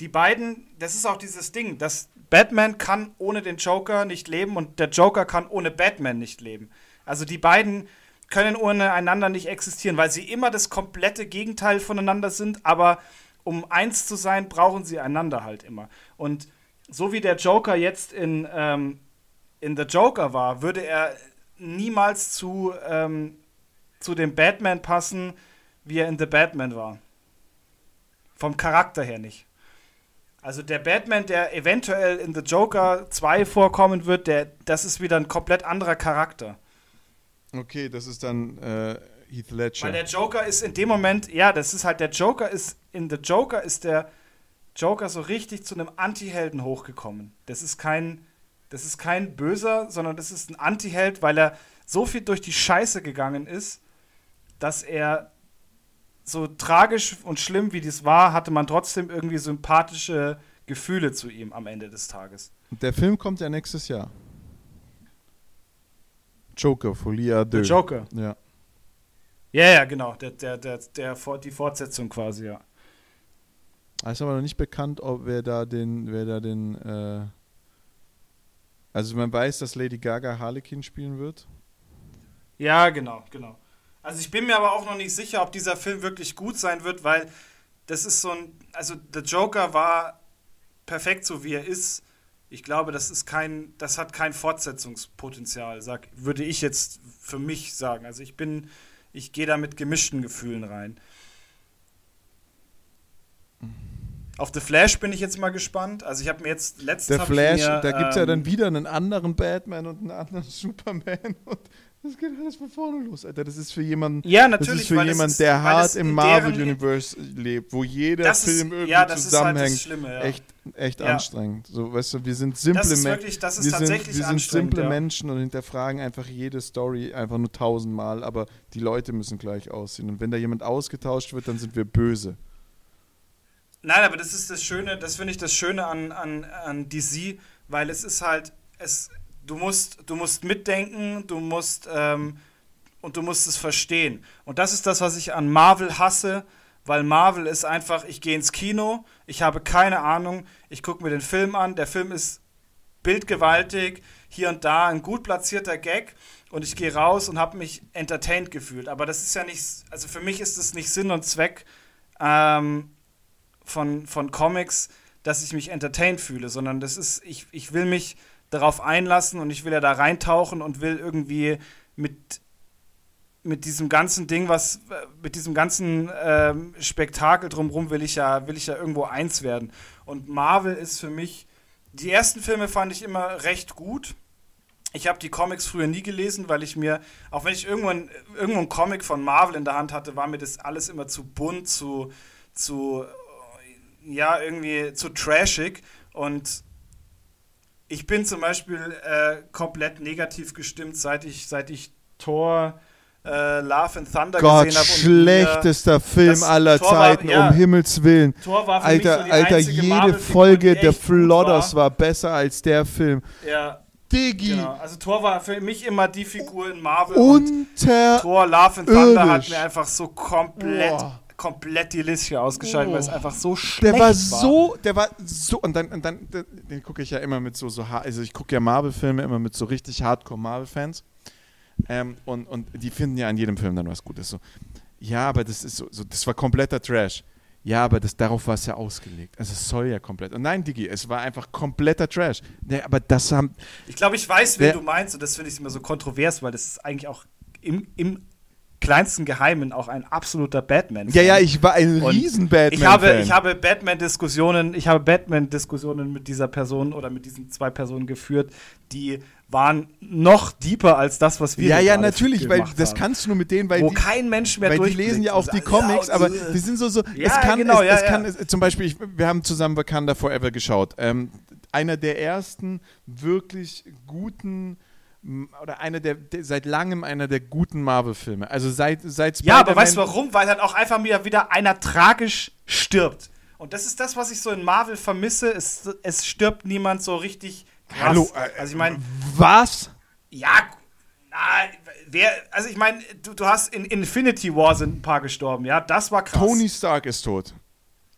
Die beiden, das ist auch dieses Ding, dass Batman kann ohne den Joker nicht leben und der Joker kann ohne Batman nicht leben. Also die beiden können ohne einander nicht existieren, weil sie immer das komplette Gegenteil voneinander sind, aber um eins zu sein, brauchen sie einander halt immer. Und so wie der Joker jetzt in, ähm, in The Joker war, würde er niemals zu, ähm, zu dem Batman passen, wie er in The Batman war. Vom Charakter her nicht. Also der Batman, der eventuell in The Joker 2 vorkommen wird, der, das ist wieder ein komplett anderer Charakter.
Okay, das ist dann äh, Heath Ledger.
Weil der Joker ist in dem Moment, ja, das ist halt, der Joker ist, in The Joker ist der Joker so richtig zu einem Anti-Helden hochgekommen. Das ist kein, Das ist kein Böser, sondern das ist ein Anti-Held, weil er so viel durch die Scheiße gegangen ist, dass er so tragisch und schlimm wie dies war, hatte man trotzdem irgendwie sympathische Gefühle zu ihm am Ende des Tages.
Der Film kommt ja nächstes Jahr. Joker, Folia
Der Joker.
Ja.
Ja, ja, genau. Der, der, der, der, die Fortsetzung quasi, ja.
ist aber noch nicht bekannt, ob wer da den, wer da den, äh also man weiß, dass Lady Gaga Harlequin spielen wird.
Ja, genau, genau. Also ich bin mir aber auch noch nicht sicher, ob dieser Film wirklich gut sein wird, weil das ist so ein, also der Joker war perfekt so wie er ist. Ich glaube, das ist kein, das hat kein Fortsetzungspotenzial, sag, würde ich jetzt für mich sagen. Also ich bin, ich gehe da mit gemischten Gefühlen rein. Auf The Flash bin ich jetzt mal gespannt. Also ich habe mir jetzt letztens
Der Flash, mir, da gibt es ähm, ja dann ähm, wieder einen anderen Batman und einen anderen Superman und das geht alles von vorne los, Alter. Das ist für jemanden,
ja, natürlich,
das ist für jemanden, der hart im Marvel Universe lebt, wo jeder Film irgendwie ja, zusammenhängt. Halt Schlimme, ja. Echt, echt anstrengend. So, weißt du, wir sind simple Menschen. Wir sind, wir sind simple Menschen und hinterfragen einfach jede Story einfach nur tausendmal, aber die Leute müssen gleich aussehen. Und wenn da jemand ausgetauscht wird, dann sind wir böse.
Nein, aber das ist das Schöne, das finde ich das Schöne an, an, an DC, weil es ist halt, es, du musst, du musst mitdenken, du musst ähm, und du musst es verstehen. Und das ist das, was ich an Marvel hasse, weil Marvel ist einfach, ich gehe ins Kino, ich habe keine Ahnung, ich gucke mir den Film an, der Film ist bildgewaltig, hier und da ein gut platzierter Gag und ich gehe raus und habe mich entertained gefühlt. Aber das ist ja nicht, also für mich ist es nicht Sinn und Zweck ähm, von, von Comics, dass ich mich entertained fühle, sondern das ist, ich, ich will mich darauf einlassen und ich will ja da reintauchen und will irgendwie mit, mit diesem ganzen Ding, was mit diesem ganzen ähm, Spektakel drumherum will ich ja, will ich ja irgendwo eins werden. Und Marvel ist für mich, die ersten Filme fand ich immer recht gut. Ich habe die Comics früher nie gelesen, weil ich mir, auch wenn ich irgendwann irgendwo einen Comic von Marvel in der Hand hatte, war mir das alles immer zu bunt, zu, zu ja, irgendwie zu trashig. Und ich bin zum Beispiel äh, komplett negativ gestimmt, seit ich, seit ich Thor äh, Love and Thunder
Gott, gesehen habe. schlechtester Film aller Tor Zeiten, war, ja, um Himmels Willen.
Tor war für
Alter,
mich so
Alter jede Folge der Flodders war. war. besser als der Film.
Ja.
Diggi.
Genau. Also Thor war für mich immer die Figur in Marvel.
Unter
und Thor Love and Thunder hat mir einfach so komplett Boah komplett die Licht ausgeschaltet, oh. weil es oh. einfach so schlecht
der war. so, der war so, und dann, und dann den, den gucke ich ja immer mit so, so also ich gucke ja Marvel-Filme immer mit so richtig Hardcore Marvel-Fans. Ähm, und, und die finden ja an jedem Film dann was Gutes. So, ja, aber das ist so, so das war kompletter Trash. Ja, aber das, darauf war es ja ausgelegt. Also es soll ja komplett. Und nein, Digi, es war einfach kompletter Trash. Nee, aber das haben.
Ich glaube, ich weiß, wen du meinst, und das finde ich immer so kontrovers, weil das ist eigentlich auch im, im kleinsten Geheimen auch ein absoluter Batman. -Fan.
Ja, ja, ich war ein riesen Batman.
Ich habe, ich habe Batman-Diskussionen, ich habe Batman-Diskussionen mit dieser Person oder mit diesen zwei Personen geführt, die waren noch deeper als das, was wir
Ja, ja, natürlich, weil das haben. kannst du nur mit denen, weil
Wo
die,
kein Mensch mehr
Weil die lesen ja auch die Comics, ja, aber die sind so, so ja, es kann, genau, es, ja, es kann, es, zum Beispiel, ich, wir haben zusammen Wakanda Forever geschaut. Ähm, einer der ersten wirklich guten oder einer der, der, seit langem einer der guten Marvel-Filme. Also seit seit
Ja, aber weißt du warum? Weil dann auch einfach wieder, wieder einer tragisch stirbt. Und das ist das, was ich so in Marvel vermisse. Es, es stirbt niemand so richtig
krass. Hallo,
äh, also ich meine.
Was?
Ja, na, wer, also ich meine, du, du hast in Infinity War sind ein paar gestorben, ja, das war krass.
Tony Stark ist tot.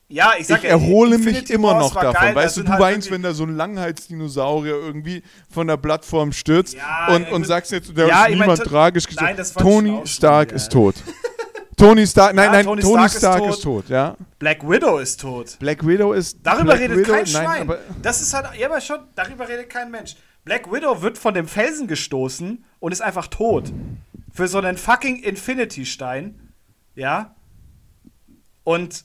Ja, ich sag
ich ja, erhole mich immer noch davon. Geil, weißt du, du halt weinst, wenn da so ein Langheitsdinosaurier irgendwie von der Plattform stürzt ja, und, und sagst jetzt, da ja, ist niemand mein, tragisch gestorben. Tony Stark ist tot. Tony Stark, nein, ja, nein, Tony, Tony Stark, Stark, ist, tot. ist, tot. ja.
Black Widow ist tot.
Black Widow ist.
Darüber
Black
redet
Widow,
kein Schwein. Nein, das ist halt, ja, aber schon, darüber redet kein Mensch. Black Widow wird von dem Felsen gestoßen und ist einfach tot. Für so einen fucking Infinity-Stein. Ja. Und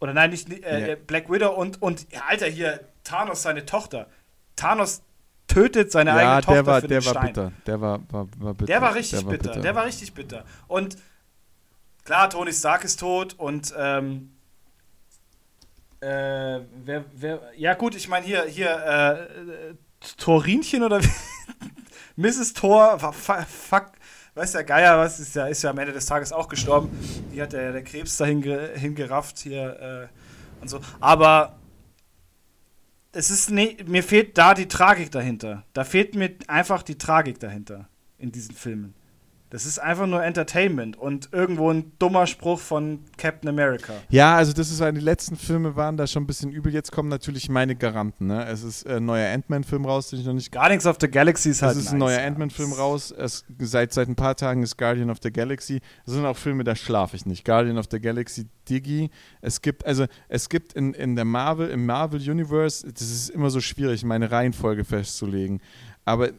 Oder nein, nicht äh, ja. Black Widow und, und Alter, hier, Thanos, seine Tochter. Thanos tötet seine ja, eigene Tochter
der war,
für
der
den
war
Stein.
bitter. Der war, war, war bitter.
Der war richtig
der war
bitter. bitter. Der war richtig bitter. Und klar, Tony Stark ist tot und ähm, Äh, wer, wer, ja gut, ich meine hier, hier, äh, Torinchen oder Mrs. Thor, fuck, weiß der Geier, was ist ja, ist ja am Ende des Tages auch gestorben. Die hat der, der Krebs dahin hingerafft hier äh, und so. Aber es ist ne, mir fehlt da die Tragik dahinter. Da fehlt mir einfach die Tragik dahinter in diesen Filmen. Das ist einfach nur Entertainment und irgendwo ein dummer Spruch von Captain America.
Ja, also das ist die letzten Filme waren da schon ein bisschen übel. Jetzt kommen natürlich meine Garanten. Ne? Es ist ein neuer Ant-Man-Film raus, den ich noch nicht.
Guardians of the Galaxy ist halt.
Es ist ein neuer Ant-Man-Film raus. Es, seit, seit ein paar Tagen ist Guardian of the Galaxy. Das sind auch Filme, da schlafe ich nicht. Guardian of the Galaxy, Diggy. Es gibt, also es gibt in, in der Marvel, im Marvel Universe, das ist immer so schwierig, meine Reihenfolge festzulegen. Aber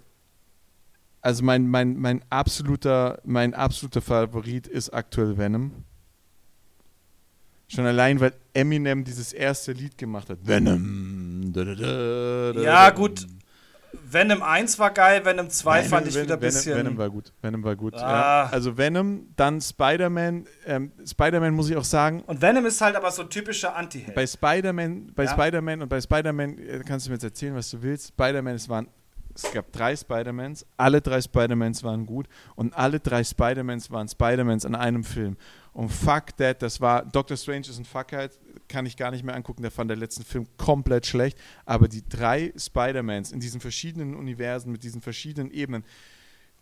also mein, mein, mein, absoluter, mein absoluter Favorit ist aktuell Venom. Schon allein, weil Eminem dieses erste Lied gemacht hat. Venom.
Da, da, da, ja, gut. Venom 1 war geil, Venom 2 Venom, fand ich Venom, wieder ein bisschen.
Venom war gut. Venom war gut. Ah. Ja. Also Venom, dann Spider-Man. Ähm, Spider-Man muss ich auch sagen.
Und Venom ist halt aber so ein typischer Anti-Held.
Bei Spider-Man, bei ja. Spider-Man und bei Spider-Man äh, kannst du mir jetzt erzählen, was du willst. Spider-Man, es waren es gab drei Spider-Mans, alle drei Spider-Mans waren gut und alle drei Spider-Mans waren Spider-Mans in einem Film. Und fuck that, das war, Doctor Strange ist ein Fuckheit, kann ich gar nicht mehr angucken, der fand der letzten Film komplett schlecht, aber die drei Spider-Mans in diesen verschiedenen Universen, mit diesen verschiedenen Ebenen,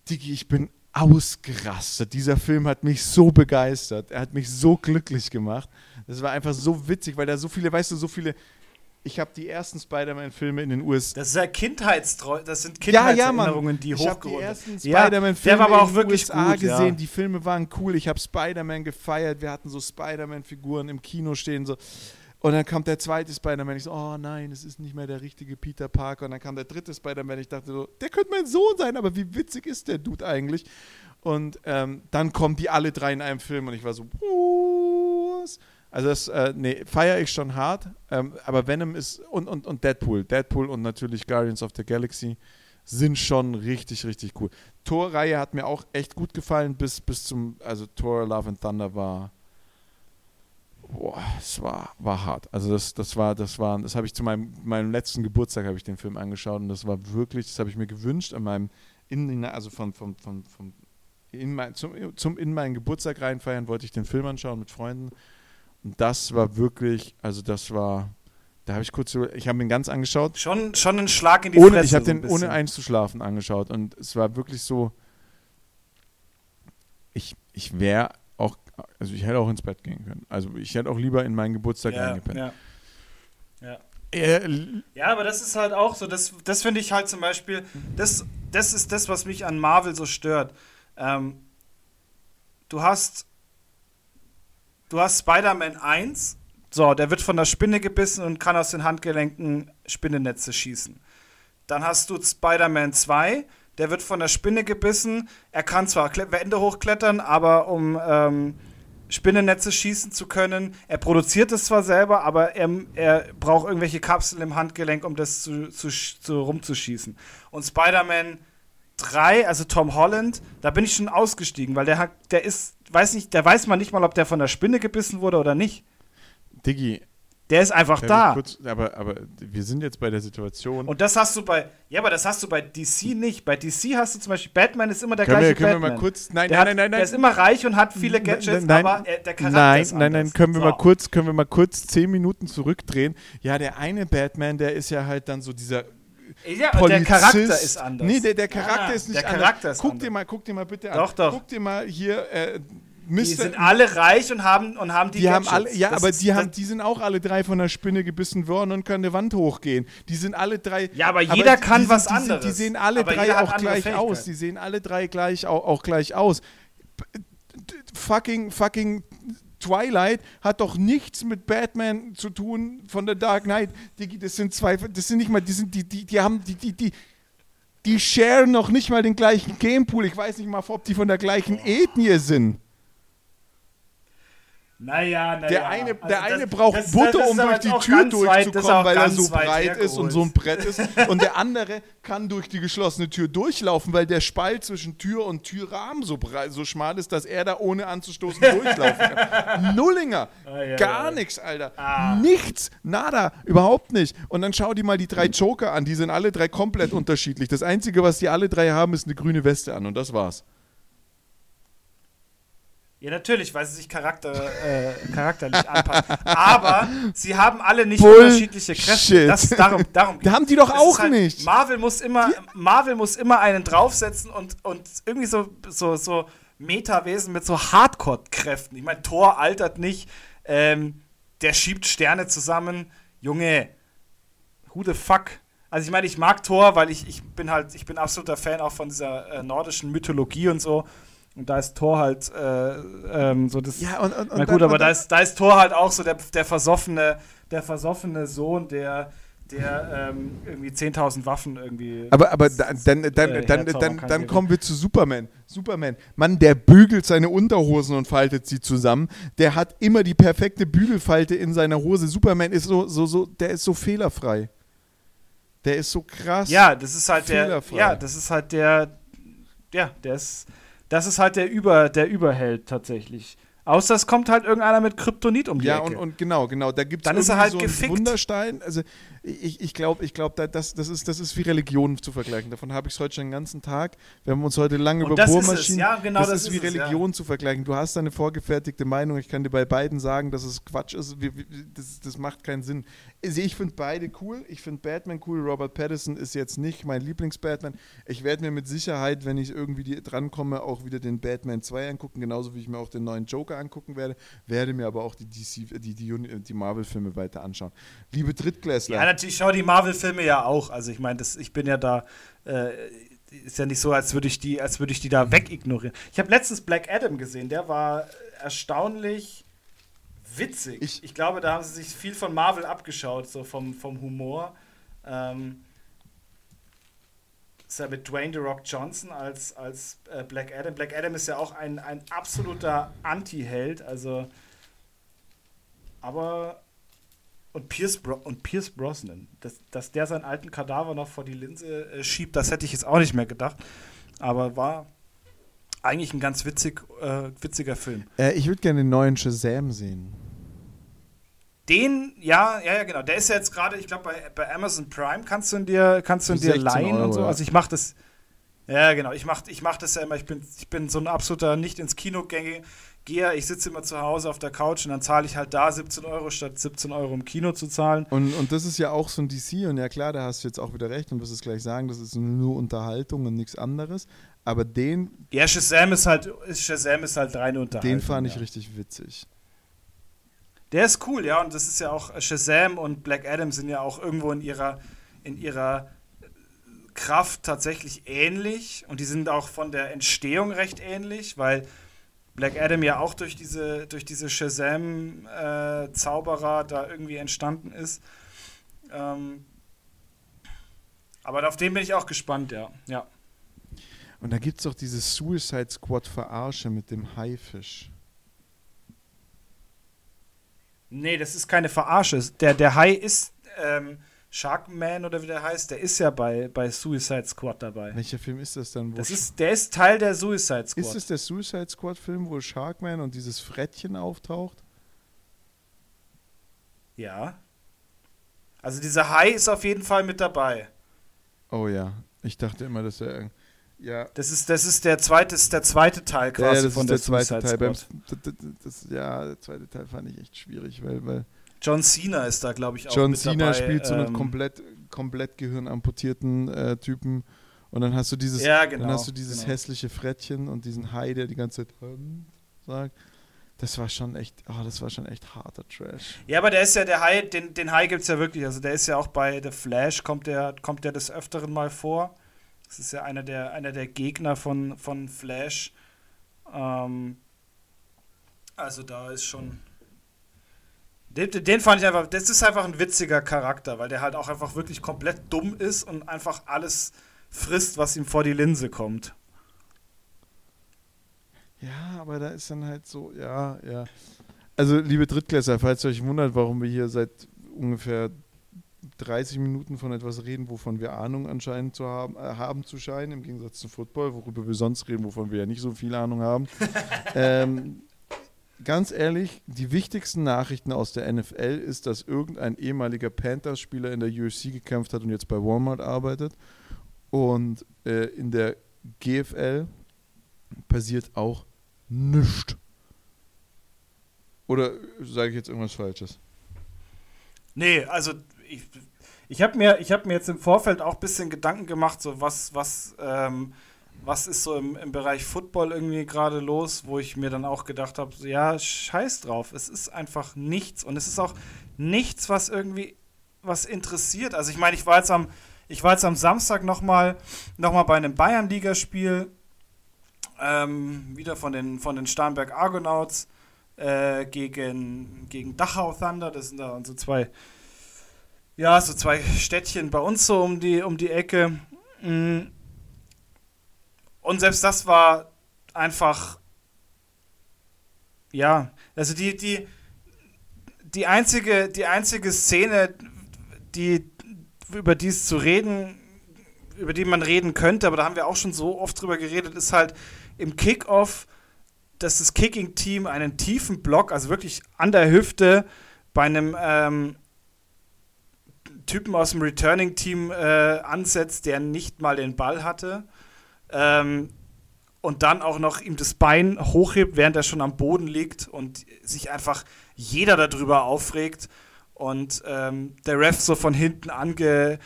Digi, ich bin ausgerastet. Dieser Film hat mich so begeistert. Er hat mich so glücklich gemacht. Das war einfach so witzig, weil da so viele, weißt du, so viele ich habe die ersten Spider-Man-Filme in den USA.
Das ist ja Kindheitstreu, das sind Kindheitserinnerungen,
ja, ja, die hochgeholt Ich habe die ersten Spider-Man-Filme
ja, in den
USA
gut,
gesehen. Ja. Die Filme waren cool. Ich habe Spider-Man gefeiert. Wir hatten so Spider-Man-Figuren im Kino stehen. So. Und dann kommt der zweite Spider-Man. Ich so, oh nein, es ist nicht mehr der richtige Peter Parker. Und dann kam der dritte Spider-Man. Ich dachte so, der könnte mein Sohn sein, aber wie witzig ist der Dude eigentlich? Und ähm, dann kommen die alle drei in einem Film und ich war so, was? Also das, äh, nee, feiere ich schon hart. Ähm, aber Venom ist und, und, und Deadpool. Deadpool und natürlich Guardians of the Galaxy sind schon richtig, richtig cool. Thor-Reihe hat mir auch echt gut gefallen, bis, bis zum, also Thor Love and Thunder war. Boah, es war, war hart. Also das, das war, das war, das habe ich zu meinem, meinem letzten Geburtstag habe ich den Film angeschaut und das war wirklich, das habe ich mir gewünscht an meinem, in, also von, von, von, von in mein, zum, zum in meinen Geburtstag reinfeiern wollte ich den Film anschauen mit Freunden und das war wirklich, also das war, da habe ich kurz, ich habe ihn ganz angeschaut.
Schon, schon ein Schlag in die
ohne,
Fresse.
Ich habe so den ohne einzuschlafen angeschaut und es war wirklich so, ich, ich wäre auch, also ich hätte auch ins Bett gehen können. Also ich hätte auch lieber in meinen Geburtstag ja, eingepennt.
Ja. Ja. Äh, ja, aber das ist halt auch so, das, das finde ich halt zum Beispiel, das, das ist das, was mich an Marvel so stört. Ähm, du hast du hast Spider-Man 1, so, der wird von der Spinne gebissen und kann aus den Handgelenken Spinnennetze schießen. Dann hast du Spider-Man 2, der wird von der Spinne gebissen. Er kann zwar Wände hochklettern, aber um ähm, Spinnennetze schießen zu können, er produziert es zwar selber, aber er, er braucht irgendwelche Kapseln im Handgelenk, um das zu, zu, zu rumzuschießen. Und Spider-Man 3, also Tom Holland, da bin ich schon ausgestiegen, weil der hat, der ist, weiß nicht, der weiß man nicht mal, ob der von der Spinne gebissen wurde oder nicht.
Diggi.
Der ist einfach da.
Kurz, aber, aber wir sind jetzt bei der Situation.
Und das hast du bei, ja, aber das hast du bei DC nicht. Bei DC hast du zum Beispiel, Batman ist immer der
können
gleiche
wir, können
Batman.
Wir mal kurz, nein,
der
nein,
hat,
nein, nein,
Der ist immer reich und hat viele Gadgets,
nein,
aber er, der Charakter
nein,
ist
Nein, nein,
nein,
können
so.
wir mal kurz, können wir mal kurz zehn Minuten zurückdrehen. Ja, der eine Batman, der ist ja halt dann so dieser
ja, der Charakter ist anders.
Nee, der, der Charakter ah, ist nicht
der Charakter
anders.
Ist
guck
anders.
dir mal, guck dir mal bitte
an. Doch, doch.
Guck dir mal hier äh,
Mr. Die sind alle reich und haben und haben die,
die haben alle, Ja, das aber die, haben, die sind auch alle drei von der Spinne gebissen worden und können eine Wand hochgehen. Die sind alle drei.
Ja, aber jeder aber kann
die,
was
die,
anderes.
Die sehen alle aber drei auch gleich aus. Die sehen alle drei gleich auch, auch gleich aus. Fucking, fucking Twilight hat doch nichts mit Batman zu tun von der Dark Knight. Die, das sind zwei, das sind nicht mal, die sind, die, die, die haben, die, die, die, die sharen noch nicht mal den gleichen Gamepool. Ich weiß nicht mal, ob die von der gleichen Ethnie sind.
Naja, naja.
Der eine,
Also
der eine
das-
braucht
das-
Butter,
das
um durch die Tür durchzukommen, weil er so breit ist und so ein. Brett ist. Und der andere kann durch die geschlossene Tür durchlaufen, weil der Spalt zwischen Tür und Türrahmen so, breit, so schmal ist, dass er da ohne anzustoßen durchlaufen kann. Nullinger.
ja,
Gar
ja.
nichts, Alter.
Ah.
Nichts. Nada. Überhaupt nicht. Und dann schau dir mal die drei Joker an. Die sind alle drei komplett unterschiedlich. Das Einzige, was die alle drei haben, ist eine grüne Weste an. Und das war's.
Ja, natürlich, weil sie sich Charakter, äh, charakterlich anpassen. Aber sie haben alle nicht
Bullshit.
unterschiedliche Kräfte. Das, darum, darum
Da haben die doch
Das
auch
halt,
nicht.
Marvel muss immer, Marvel muss immer einen draufsetzen und, und irgendwie so, so, so Metawesen mit so Hardcore-Kräften. Ich meine, Thor altert nicht, ähm, der schiebt Sterne zusammen. Junge, who the fuck? Also ich meine, ich mag Thor, weil ich, ich bin halt, ich bin absoluter Fan auch von dieser äh, nordischen Mythologie und so. Und da ist Thor halt äh, ähm, so das.
Ja, und, und,
Na
dann-
gut, aber
und
da
dann-
ist, da ist Thor halt auch so der, der versoffene, der versoffene Sohn, der, der ähm, irgendwie 10.000 Waffen irgendwie.
Aber, aber da- dann, dann,
äh,
dann, dann, dann, dann kommen wir zu Superman. Superman. Mann, der bügelt seine Unterhosen und faltet sie zusammen. Der hat immer die perfekte Bügelfalte in seiner Hose. Superman ist so, so, so, der ist so fehlerfrei. Der ist so krass.
ja, das ist halt der.
fehlerfrei.
Ja, das ist halt der. Ja, der ist. Das ist halt der Über, der Überheld tatsächlich. Außer es kommt halt irgendeiner mit Kryptonit um die
Ja,
Ecke.
und, und genau, genau. Da gibt es
Dann ist er halt
so einen. Wunderstein. Also ich, ich glaube, ich glaub, da- das, das, ist, das ist wie Religion zu vergleichen. Davon habe ich es heute schon den ganzen Tag. Wir haben uns heute lange
Und
über
das.
Bohrmaschinen.
Ja, genau
das,
das
ist
ist
wie
es, ja.
Religion zu vergleichen. Du hast eine vorgefertigte Meinung. Ich kann dir bei beiden sagen, dass es Quatsch ist. Das, das macht keinen Sinn. Also ich finde beide cool. Ich finde Batman cool. Robert Pattinson ist jetzt nicht mein Lieblings-Batman. Ich werde mir mit Sicherheit, wenn ich irgendwie die, drankomme, auch wieder den Batman 2 angucken, genauso wie ich mir auch den neuen Joker angucken werde. Werde mir aber auch die, DC, die, die, die Marvel-Filme weiter anschauen. Liebe Drittklässler.
Ja, natürlich, ich schaue die Marvel-Filme ja auch. Also ich meine, ich bin ja da, äh, ist ja nicht so, als würde ich die, als würde ich die da wegignorieren. Ich habe letztens Black Adam gesehen, der war erstaunlich witzig.
Ich-
Ich, glaube, da haben sie sich viel von Marvel abgeschaut, so vom, vom Humor. Ähm, ist ja mit Dwayne The Rock Johnson als, als äh, Black Adam. Black Adam ist ja auch ein, ein absoluter Anti-Held, also aber und Pierce, Bro und Pierce Brosnan, dass, dass der seinen alten Kadaver noch vor die Linse äh, schiebt, das hätte ich jetzt auch nicht mehr gedacht. Aber war eigentlich ein ganz witzig, äh, witziger Film.
Äh, ich würde gerne den neuen Shazam sehen.
Den, ja, ja, ja, genau. Der ist ja jetzt gerade, ich glaube, bei, bei Amazon Prime kannst du ihn dir, kannst du ihn dir
16
leihen
Euro,
und so. Also ich mache das. Ja, genau. Ich mache ich mach das ja immer. Ich bin, ich bin so ein absoluter nicht ins Kino gänge- Geher. Ich sitze immer zu Hause auf der Couch und dann zahle ich halt da 17 Euro statt 17 Euro im Kino zu zahlen.
Und, und das ist ja auch so ein DC, und ja klar, da hast du jetzt auch wieder recht und wirst es gleich sagen, das ist nur Unterhaltung und nichts anderes. Aber den,
Ja, Shazam ist halt, Shazam ist halt reine Unterhaltung.
den fand ich
ja.
richtig witzig.
Der ist cool, ja, und das ist ja auch Shazam und Black Adam sind ja auch irgendwo in ihrer in ihrer Kraft tatsächlich ähnlich und die sind auch von der Entstehung recht ähnlich, weil Black Adam ja auch durch diese durch diese Shazam äh, da irgendwie entstanden ist. Ähm, aber auf den bin ich auch gespannt, ja. Ja.
Und da gibt es doch diese Suicide Squad Verarsche mit dem Haifisch.
Nee, das ist keine Verarsche. Der, der Hai ist ähm, Sharkman oder wie der heißt, der ist ja bei, bei Suicide Squad dabei.
Welcher Film ist das dann?
Das ist, der ist Teil der Suicide Squad.
ist es der Suicide Squad Film, wo Sharkman und dieses Frettchen auftaucht?
ja. Also dieser Hai ist auf jeden Fall mit dabei.
Oh ja, ich dachte immer, dass er. Ja,
Das ist, das ist der zweite, ist der zweite Teil
ja,
quasi
das
von
ist
der
der zweite
Suicide
Teil. Beim,
Squad.
das, das, das, ja, der zweite Teil fand ich echt schwierig, weil, weil
John Cena ist da, glaube ich, auch
John
mit
Cena
dabei.
spielt so einen
ähm,
komplett, komplett gehirnamputierten äh, Typen. Und dann hast du dieses,
Ja, genau,
dann hast du dieses
genau.
hässliche Frettchen und diesen Hai, der die ganze Zeit "Hm", sagt. Das war schon echt, oh, das war schon echt harter Trash.
Ja, aber der ist ja der Hai, den, den Hai gibt es ja wirklich. Also der ist ja auch bei The Flash, kommt der, kommt der des Öfteren mal vor. Das ist ja einer der, einer der Gegner von, von Flash. Ähm, also da ist schon. Den, den fand ich einfach, das ist einfach ein witziger Charakter, weil der halt auch einfach wirklich komplett dumm ist und einfach alles frisst, was ihm vor die Linse kommt.
Ja, aber da ist dann halt so, ja, ja. Also, liebe Drittklässler, falls ihr euch wundert, warum wir hier seit ungefähr 30 Minuten von etwas reden, wovon wir Ahnung anscheinend zu haben, äh, haben zu scheinen, im Gegensatz zu Football, worüber wir sonst reden, wovon wir ja nicht so viel Ahnung haben. ähm, ganz ehrlich, die wichtigsten Nachrichten aus der NFL ist, dass irgendein ehemaliger Panthers-Spieler in der UFC gekämpft hat und jetzt bei Walmart arbeitet. Und äh, in der GFL passiert auch nichts. Oder sage ich jetzt irgendwas Falsches?
Nee, also ich, ich habe mir, hab mir jetzt im Vorfeld auch ein bisschen Gedanken gemacht, so was, was, ähm, was ist so im, im Bereich Football irgendwie gerade los, wo ich mir dann auch gedacht habe, so, ja, scheiß drauf, es ist einfach nichts und es ist auch nichts, was irgendwie was interessiert. Also ich meine, ich war jetzt am, ich war jetzt am Samstag nochmal noch mal bei einem Bayern-Ligaspiel, ähm, wieder von den, von den Starnberg Argonauts äh, gegen, gegen Dachau Thunder. Das sind da so zwei, ja, so zwei Städtchen bei uns so um die, um die Ecke. Mm. Und selbst das war einfach, ja, also die, die, die einzige, die einzige Szene, die, über die es zu reden, über die man reden könnte, aber da haben wir auch schon so oft drüber geredet, ist halt im Kickoff dass das Kicking-Team einen tiefen Block, also wirklich an der Hüfte, bei einem ähm, Typen aus dem Returning-Team äh, ansetzt, der nicht mal den Ball hatte. Ähm, und dann auch noch ihm das Bein hochhebt, während er schon am Boden liegt und sich einfach jeder darüber aufregt. Und ähm, der Ref so von hinten ange,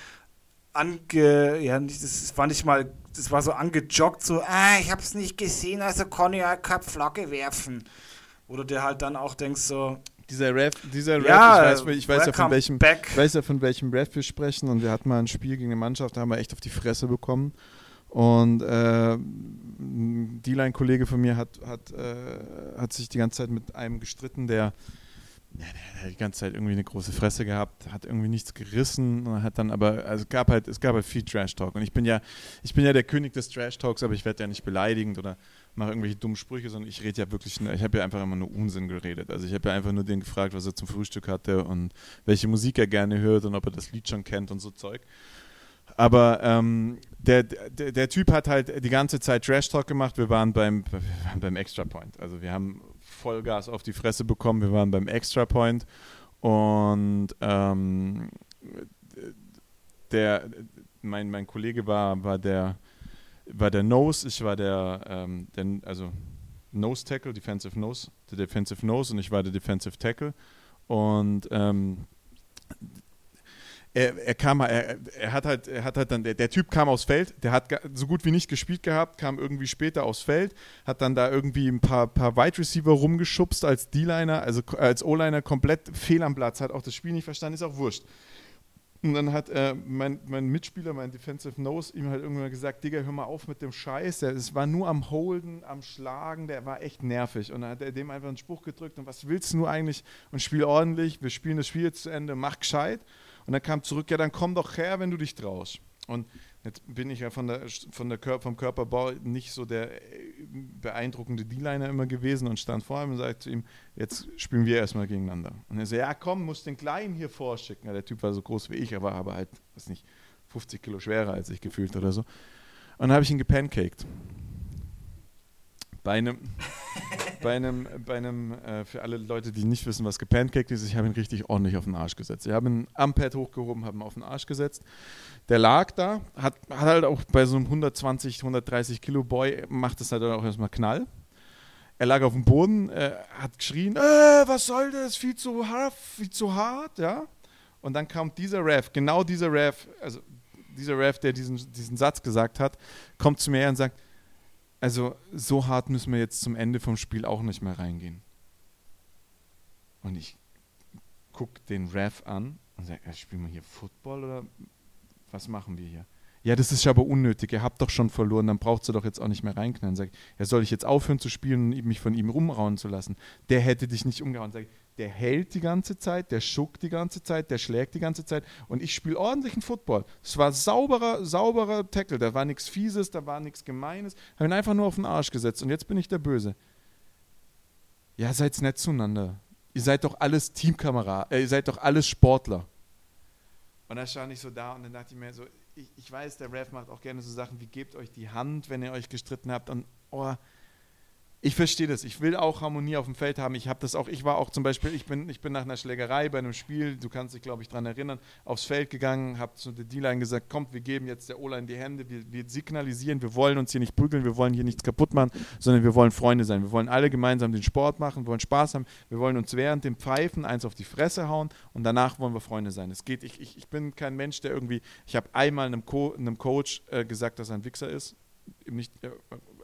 ange ja, das war nicht mal das war so angejoggt, so, ah, ich hab's nicht gesehen, also ja keine Flagge werfen. Oder der halt dann auch denkst so,
dieser Ref, dieser Ref,
ja,
ich weiß, ich weiß ja von welchem, ich weiß ja von welchem Ref wir sprechen und wir hatten mal ein Spiel gegen eine Mannschaft, da haben wir echt auf die Fresse bekommen. Und äh, ein D-Line-Kollege von mir hat, hat, äh, hat sich die ganze Zeit mit einem gestritten, der ja, der hat die ganze Zeit irgendwie eine große Fresse gehabt, hat irgendwie nichts gerissen, hat dann aber, also es gab halt, es gab halt viel Trash-Talk. Und ich bin ja, ich bin ja der König des Trash-Talks, aber ich werde ja nicht beleidigend oder mache irgendwelche dummen Sprüche, sondern ich rede ja wirklich, ich habe ja einfach immer nur Unsinn geredet. Also ich habe ja einfach nur den gefragt, was er zum Frühstück hatte und welche Musik er gerne hört und ob er das Lied schon kennt und so Zeug. Aber ähm, der, der, der, Typ hat halt die ganze Zeit Trash Talk gemacht. Wir waren beim, beim Extra Point. Also wir haben Vollgas auf die Fresse bekommen. Wir waren beim Extra Point und ähm, der, mein, mein Kollege war, war der war der Nose, ich war der, ähm, der also Nose Tackle, Defensive Nose, der Defensive Nose und ich war der Defensive Tackle und ähm, er, er, kam, er, er, hat halt, er hat halt dann, der, der, Typ kam aufs Feld, der hat so gut wie nicht gespielt gehabt, kam irgendwie später aufs Feld, hat dann da irgendwie ein paar, paar Wide Receiver rumgeschubst als D-Liner, also als O-Liner komplett fehl am Platz, hat auch das Spiel nicht verstanden, ist auch wurscht. Und dann hat äh, mein, mein, Mitspieler, mein Defensive Nose, ihm halt irgendwann gesagt, Digga, hör mal auf mit dem Scheiß. Es war nur am Holden, am Schlagen, der war echt nervig. Und dann hat er dem einfach einen Spruch gedrückt und was willst du nur eigentlich? Und spiel ordentlich, wir spielen das Spiel jetzt zu Ende, mach gescheit. Und dann kam zurück, ja, dann komm doch her, wenn du dich traust. Und jetzt bin ich ja von der, von der Kör vom Körperbau nicht so der beeindruckende D-Liner immer gewesen und stand vor ihm und sagte zu ihm, jetzt spielen wir erstmal gegeneinander. Und er so, ja komm, musst den Kleinen hier vorschicken. Ja, der Typ war so groß wie ich, er war aber halt, weiß nicht, 50 Kilo schwerer als ich gefühlt oder so. Und dann habe ich ihn gepancaked. Bei einem, bei einem, bei einem äh, für alle Leute, die nicht wissen, was gepancaked ist, ich habe ihn richtig ordentlich auf den Arsch gesetzt. Ich habe ihn am Pad hochgehoben, habe ihn auf den Arsch gesetzt. Der lag da, hat, hat halt auch bei so einem 120, 130 Kilo Boy, macht es halt auch erstmal Knall. Er lag auf dem Boden, äh, hat geschrien, äh, was soll das, viel zu hart, viel zu hart, ja. Und dann kam dieser Ref, genau dieser Ref, also dieser Ref, der diesen, diesen Satz gesagt hat, kommt zu mir her und sagt, also so hart müssen wir jetzt zum Ende vom Spiel auch nicht mehr reingehen. Und ich gucke den Ref an und sage, ja, spielen wir hier Football oder was machen wir hier? Ja, das ist aber unnötig, ihr habt doch schon verloren, dann braucht ihr doch jetzt auch nicht mehr reinknallen. Sag, ja, soll ich jetzt aufhören zu spielen und mich von ihm rumrauen zu lassen? Der hätte dich nicht umgehauen. Sag, der hält die ganze Zeit, der schuckt die ganze Zeit, der schlägt die ganze Zeit und ich spiele ordentlichen Football. Es war sauberer, sauberer Tackle, da war nichts Fieses, da war nichts Gemeines, habe ihn einfach nur auf den Arsch gesetzt und jetzt bin ich der Böse. Ja, seid's nett zueinander. ihr seid doch alles Teamkameraden, äh, ihr seid doch alles Sportler. Und da stand ich so da und dann dachte ich mir so, ich, ich weiß, der Ref macht auch gerne so Sachen wie gebt euch die Hand, wenn ihr euch gestritten habt und oh, ich verstehe das. Ich will auch Harmonie auf dem Feld haben. Ich habe das auch. Ich war auch zum Beispiel, ich bin, ich bin nach einer Schlägerei bei einem Spiel, du kannst dich, glaube ich, daran erinnern, aufs Feld gegangen, habe zu der D-Line gesagt, kommt, wir geben jetzt der O-Line die Hände, wir, wir, signalisieren, wir wollen uns hier nicht prügeln, wir wollen hier nichts kaputt machen, sondern wir wollen Freunde sein. Wir wollen alle gemeinsam den Sport machen, wollen Spaß haben, wir wollen uns während dem Pfeifen eins auf die Fresse hauen und danach wollen wir Freunde sein. Es geht, ich, ich, ich bin kein Mensch, der irgendwie, ich habe einmal einem, Co einem Coach äh, gesagt, dass er ein Wichser ist. Nicht, äh,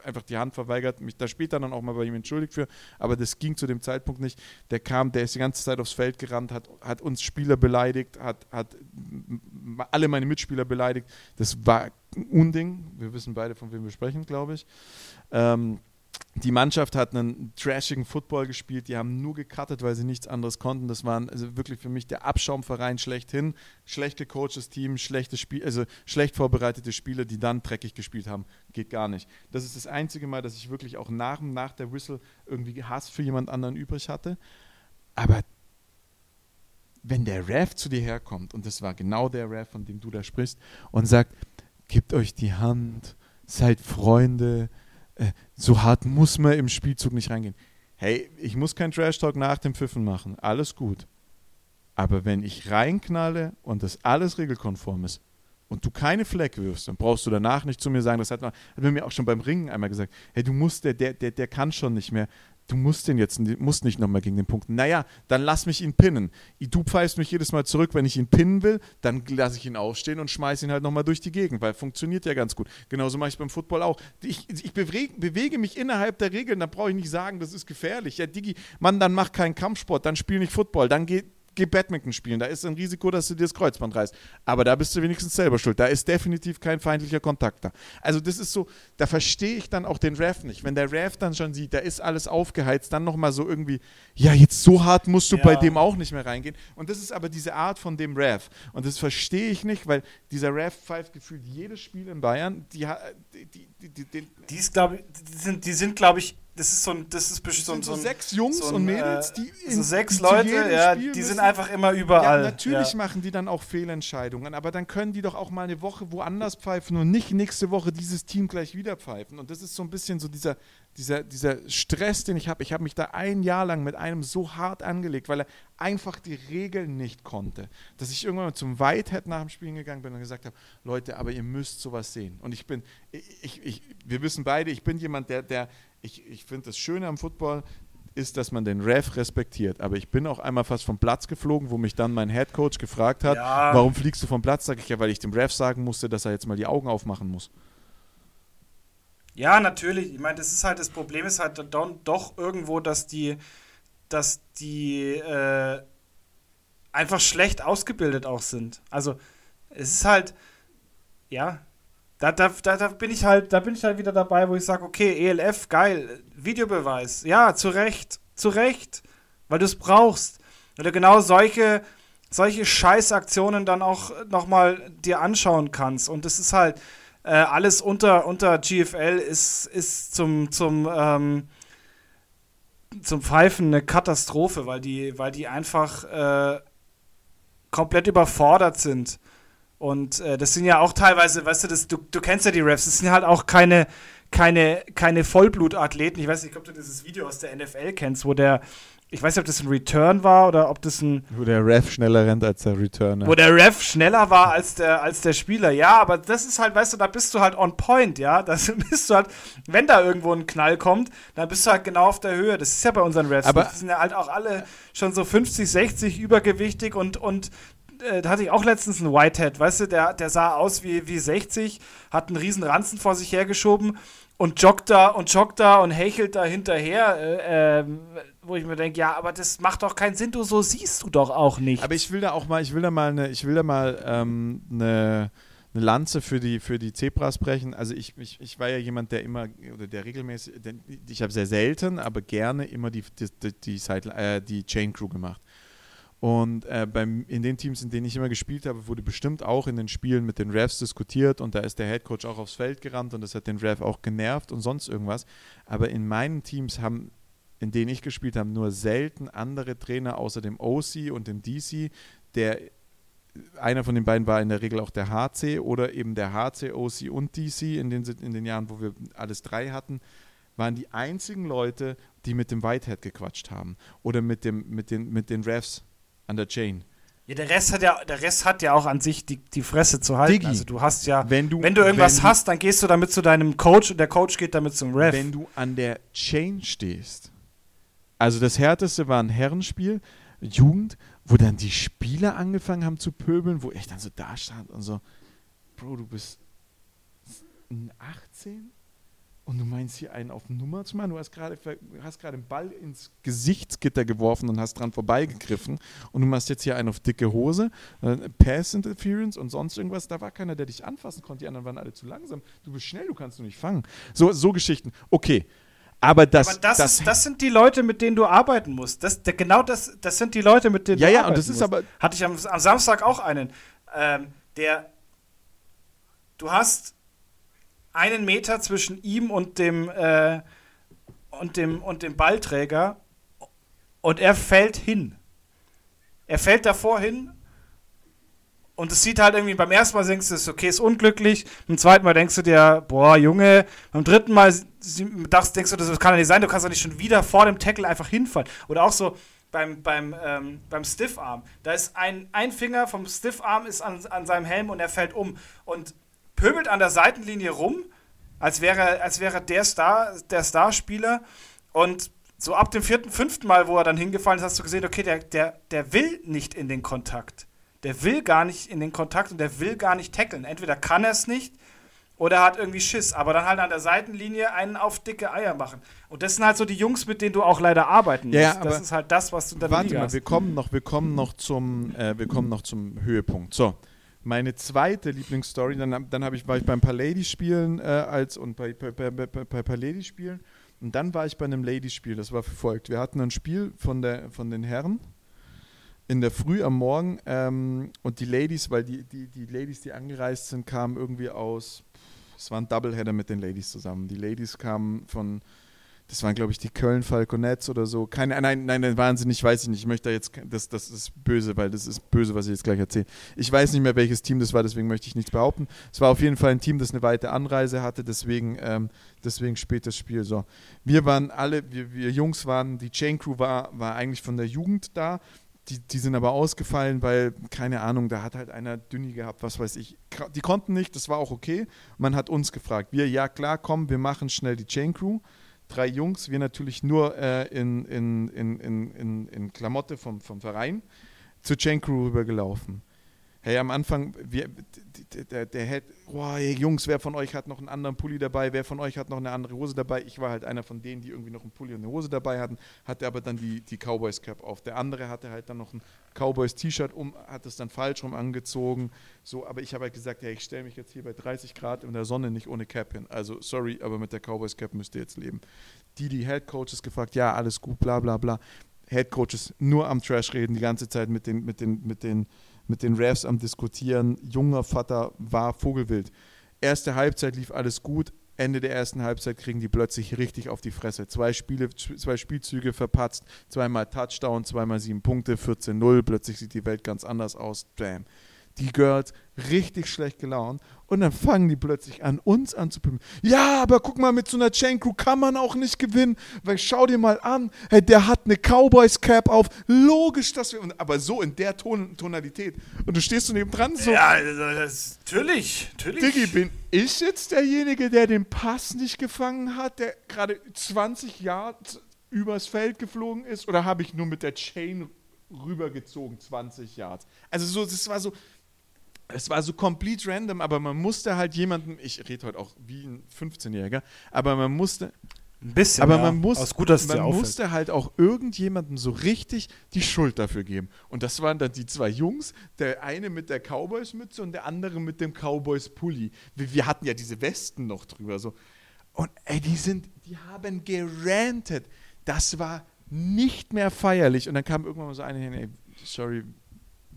einfach die Hand verweigert, mich da später dann auch mal bei ihm entschuldigt für, aber das ging zu dem Zeitpunkt nicht. Der kam, der ist die ganze Zeit aufs Feld gerannt, hat, hat uns Spieler beleidigt, hat, hat alle meine Mitspieler beleidigt. Das war ein Unding. Wir wissen beide, von wem wir sprechen, glaube ich. Ähm, die Mannschaft hat einen trashigen Football gespielt, die haben nur gecuttet, weil sie nichts anderes konnten. Das waren also wirklich für mich der Abschaumverein schlechthin. Schlecht gecoachtes Team, schlechte Spiel, also schlecht vorbereitete Spieler, die dann dreckig gespielt haben. Geht gar nicht. Das ist das einzige Mal, dass ich wirklich auch nach, nach der Whistle irgendwie Hass für jemand anderen übrig hatte. Aber wenn der Ref zu dir herkommt, und das war genau der Ref, von dem du da sprichst, und sagt, gebt euch die Hand, seid Freunde, äh, so hart muss man im Spielzug nicht reingehen. Hey, ich muss kein Trash-Talk nach dem Pfiffen machen. Alles gut. Aber wenn ich reinknalle und das alles regelkonform ist und du keine Fleck wirfst, dann brauchst du danach nicht zu mir sagen, das hat man, hat man mir auch schon beim Ringen einmal gesagt, hey, du musst, der, der, der, der kann schon nicht mehr du musst den jetzt musst nicht nochmal gegen den Punkt. Naja, dann lass mich ihn pinnen. Du pfeifst mich jedes Mal zurück, wenn ich ihn pinnen will, dann lasse ich ihn aufstehen und schmeiße ihn halt nochmal durch die Gegend, weil funktioniert ja ganz gut. Genauso mache ich beim Football auch. Ich, ich bewege, bewege, mich innerhalb der Regeln, da brauche ich nicht sagen, das ist gefährlich. Ja, Digi, Mann, dann mach keinen Kampfsport, dann spiel nicht Football, dann geht geh Badminton spielen. Da ist ein Risiko, dass du dir das Kreuzband reißt. Aber da bist du wenigstens selber schuld. Da ist definitiv kein feindlicher Kontakt da. Also das ist so, da verstehe ich dann auch den Ref nicht. Wenn der Ref dann schon sieht, da ist alles aufgeheizt, dann nochmal so irgendwie, ja, jetzt so hart musst du ja. bei dem auch nicht mehr reingehen. Und das ist aber diese Art von dem Ref. Und das verstehe ich nicht, weil dieser Ref pfeift gefühlt jedes Spiel in Bayern. Die, die,
die, die, die, die ist, glaube die sind, die sind glaube ich, das ist so ein, das ist bestimmt
so, so, sechs Jungs so ein, und Mädels, die
in, so sechs Leute, ja, Spiel die sind einfach immer überall.
Ja, natürlich ja. machen die dann auch Fehlentscheidungen, aber dann können die doch auch mal eine Woche woanders pfeifen und nicht nächste Woche dieses Team gleich wieder pfeifen. Und das ist so ein bisschen so dieser, dieser, dieser Stress, den ich habe. Ich habe mich da ein Jahr lang mit einem so hart angelegt, weil er einfach die Regeln nicht konnte, dass ich irgendwann zum Whitehead nach dem Spielen gegangen bin und gesagt habe, Leute, aber ihr müsst sowas sehen. Und ich bin, ich, ich, wir wissen beide, ich bin jemand, der, der ich, ich finde das Schöne am Football ist, dass man den Ref respektiert. Aber ich bin auch einmal fast vom Platz geflogen, wo mich dann mein Headcoach gefragt hat, ja. warum fliegst du vom Platz? Sag ich ja, weil ich dem Ref sagen musste, dass er jetzt mal die Augen aufmachen muss.
Ja, natürlich. Ich meine, das ist halt das Problem ist halt doch irgendwo, dass die, dass die äh, einfach schlecht ausgebildet auch sind. Also es ist halt, ja, da, da, da, da, bin ich halt, da bin ich halt wieder dabei, wo ich sage, okay, ELF, geil, Videobeweis, ja, zu Recht, zu Recht, weil du es brauchst. Weil du genau solche, solche Scheißaktionen dann auch nochmal dir anschauen kannst. Und das ist halt äh, alles unter, unter GFL ist, ist zum, zum, ähm, zum Pfeifen eine Katastrophe, weil die, weil die einfach äh, komplett überfordert sind. Und äh, das sind ja auch teilweise, weißt du, das, du, du kennst ja die Refs, das sind halt auch keine, keine, keine Vollblutathleten. Ich weiß nicht, ob du dieses Video aus der NFL kennst, wo der, ich weiß nicht, ob das ein Return war oder ob das ein.
Wo der Ref schneller rennt als der Returner.
Wo der Ref schneller war als der, als der Spieler. Ja, aber das ist halt, weißt du, da bist du halt on point, ja. Da bist du halt, wenn da irgendwo ein Knall kommt, dann bist du halt genau auf der Höhe. Das ist ja bei unseren Refs.
Aber
die sind ja halt auch alle schon so 50, 60 übergewichtig und, und äh, da hatte ich auch letztens einen Whitehead, weißt du, der, der sah aus wie, wie 60, hat einen riesen Ranzen vor sich hergeschoben und joggt da und joggt da und hechelt da hinterher, äh, äh, wo ich mir denke, ja, aber das macht doch keinen Sinn, du so siehst du doch auch nicht.
Aber ich will da auch mal, ich will da mal eine, ich will da mal ähm, eine, eine Lanze für die, für die Zebras brechen. Also ich, ich, ich war ja jemand, der immer, oder der regelmäßig, ich habe sehr selten, aber gerne immer die, die, die, Side, äh, die Chain Crew gemacht. Und äh, beim, in den Teams, in denen ich immer gespielt habe, wurde bestimmt auch in den Spielen mit den Refs diskutiert und da ist der Headcoach auch aufs Feld gerannt und das hat den Ref auch genervt und sonst irgendwas. Aber in meinen Teams haben in denen ich gespielt habe, nur selten andere Trainer außer dem OC und dem DC, der einer von den beiden war in der Regel auch der HC oder eben der HC, OC und DC in den, in den Jahren, wo wir alles drei hatten, waren die einzigen Leute, die mit dem Whitehead gequatscht haben oder mit, dem, mit, den, mit den Refs an der Chain.
Ja, der Rest hat ja, der Rest hat ja auch an sich die, die Fresse zu halten.
Digi,
also du hast ja,
wenn du,
wenn du irgendwas
wenn du,
hast, dann gehst du damit zu deinem Coach und der Coach geht damit zum Ref.
Wenn du an der Chain stehst, also das härteste war ein Herrenspiel, Jugend, wo dann die Spieler angefangen haben zu pöbeln, wo ich dann so da stand und so, Bro, du bist 18 und du meinst hier einen auf Nummer zu machen? Du hast gerade hast gerade einen Ball ins Gesichtsgitter geworfen und hast dran vorbeigegriffen und du machst jetzt hier einen auf dicke Hose, äh, Pass Interference und sonst irgendwas. Da war keiner, der dich anfassen konnte. Die anderen waren alle zu langsam. Du bist schnell, du kannst du nicht fangen. So, so Geschichten. Okay. Aber das,
aber das, das, das, sind die Leute, mit denen du arbeiten musst. Das, der, genau das, das sind die Leute, mit denen
ja,
du
ja,
arbeiten
und das ist
musst.
aber
Hatte ich am, am Samstag auch einen, ähm, der. Du hast einen Meter zwischen ihm und dem, äh, und dem, und dem Ballträger und er fällt hin. Er fällt davor hin und es sieht halt irgendwie, beim ersten Mal denkst du, ist okay, ist unglücklich. Beim zweiten Mal denkst du dir, boah, Junge. Beim dritten Mal denkst du, das kann ja nicht sein, du kannst doch nicht schon wieder vor dem Tackle einfach hinfallen. Oder auch so beim, beim, ähm, beim Stiffarm. Da ist ein, ein Finger vom Stiffarm ist an, an seinem Helm und er fällt um und pöbelt an der Seitenlinie rum, als wäre, als wäre der Star, der Starspieler. Und so ab dem vierten, fünften Mal, wo er dann hingefallen ist, hast du gesehen, okay, der, der, der will nicht in den Kontakt der will gar nicht in den Kontakt und der will gar nicht tackeln. Entweder kann er es nicht oder hat irgendwie Schiss, aber dann halt an der Seitenlinie einen auf dicke Eier machen. Und das sind halt so die Jungs, mit denen du auch leider arbeiten musst.
Ja,
das ist halt das, was du dann
Warte mal, hast. wir kommen noch, wir kommen noch zum, äh, wir kommen noch zum Höhepunkt. So, meine zweite Lieblingsstory, dann, dann ich, war ich beim paar Ladies-Spielen äh, als und bei, bei, bei, bei, paar Ladies-Spielen und dann war ich bei einem Ladies-Spiel, das war verfolgt. Wir hatten ein Spiel von, der, von den Herren in der Früh am Morgen ähm, und die Ladies, weil die, die, die Ladies, die angereist sind, kamen irgendwie aus, es war ein Doubleheader mit den Ladies zusammen. Die Ladies kamen von, das waren glaube ich die Köln Falconets oder so. Keine, nein, nein, nein, wahnsinnig, weiß ich nicht. Ich möchte da jetzt, das, das ist böse, weil das ist böse, was ich jetzt gleich erzähle. Ich weiß nicht mehr, welches Team das war, deswegen möchte ich nichts behaupten. Es war auf jeden Fall ein Team, das eine weite Anreise hatte, deswegen, ähm, deswegen spät das Spiel. So, wir waren alle, wir, wir Jungs waren, die Chain Crew war, war eigentlich von der Jugend da die, die sind aber ausgefallen, weil, keine Ahnung, da hat halt einer Dünni gehabt, was weiß ich. Die konnten nicht, das war auch okay. Man hat uns gefragt. Wir, ja klar, komm, wir machen schnell die Chain Crew. Drei Jungs, wir natürlich nur äh, in, in, in, in, in, Klamotte vom, vom Verein zur Chain Crew rübergelaufen. Hey, am Anfang, wir, der, der hätte, boah, hey, Jungs, wer von euch hat noch einen anderen Pulli dabei? Wer von euch hat noch eine andere Hose dabei? Ich war halt einer von denen, die irgendwie noch einen Pulli und eine Hose dabei hatten, hatte aber dann die, die Cowboys Cap auf. Der andere hatte halt dann noch ein Cowboys T-Shirt um, hat es dann falsch rum angezogen. So, aber ich habe halt gesagt, hey, ich stelle mich jetzt hier bei 30 Grad in der Sonne nicht ohne Cap hin. Also, sorry, aber mit der Cowboys Cap müsst ihr jetzt leben. Die, die Head Coaches gefragt, ja, alles gut, bla bla bla. Head Coaches nur am Trash reden die ganze Zeit mit den, mit den, mit den mit den Refs am Diskutieren. Junger Vater war Vogelwild. Erste Halbzeit lief alles gut. Ende der ersten Halbzeit kriegen die plötzlich richtig auf die Fresse. Zwei, Spiele, zwei Spielzüge verpatzt, zweimal Touchdown, zweimal sieben Punkte, 14-0. Plötzlich sieht die Welt ganz anders aus. Bam die Girls richtig schlecht gelaunt und dann fangen die plötzlich an, uns anzupimpen. Ja, aber guck mal, mit so einer Chain Crew kann man auch nicht gewinnen, weil schau dir mal an, hey, der hat eine Cowboys Cap auf. Logisch, dass wir, aber so in der Ton Tonalität. Und du stehst so neben dran so.
Ja, das, natürlich, natürlich.
Diggi, bin ich jetzt derjenige, der den Pass nicht gefangen hat, der gerade 20 Jahre übers Feld geflogen ist, oder habe ich nur mit der Chain rübergezogen, 20 Yards? Also so, das war so, es war so komplett random, aber man musste halt jemanden, ich rede heute auch wie ein 15-Jähriger, aber man musste.
Ein bisschen.
Aber
ja.
man, muss,
Aus gut, dass
man musste halt auch irgendjemandem so richtig die Schuld dafür geben. Und das waren dann die zwei Jungs, der eine mit der Cowboys-Mütze und der andere mit dem Cowboys-Pulli. Wir, wir, hatten ja diese Westen noch drüber. So. Und ey, die sind, die haben gerantet. Das war nicht mehr feierlich. Und dann kam irgendwann mal so eine hin, ey, sorry,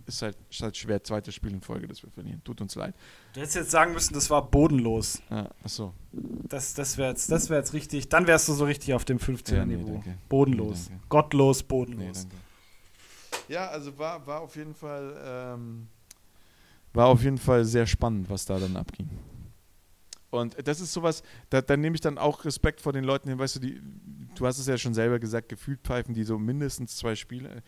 ist halt, ist halt schwer, zweites Spiel in Folge, das wir verlieren. Tut uns leid.
Du hättest jetzt sagen müssen, das war bodenlos.
Ja, achso.
Das, das wäre jetzt, das wär jetzt richtig, dann wärst du so richtig auf dem 15er-Niveau.
Ja, nee,
bodenlos.
Nee, danke.
Gottlos,
Nee,
bodenlos.
danke. Ja, also war, war auf jeden Fall ähm, war auf jeden Fall sehr spannend, was da dann abging. Und das ist sowas, da, da nehme ich dann auch Respekt vor den Leuten hin, weißt du, die, du hast es ja schon selber gesagt, gefühlt pfeifen die so mindestens zwei Spiele,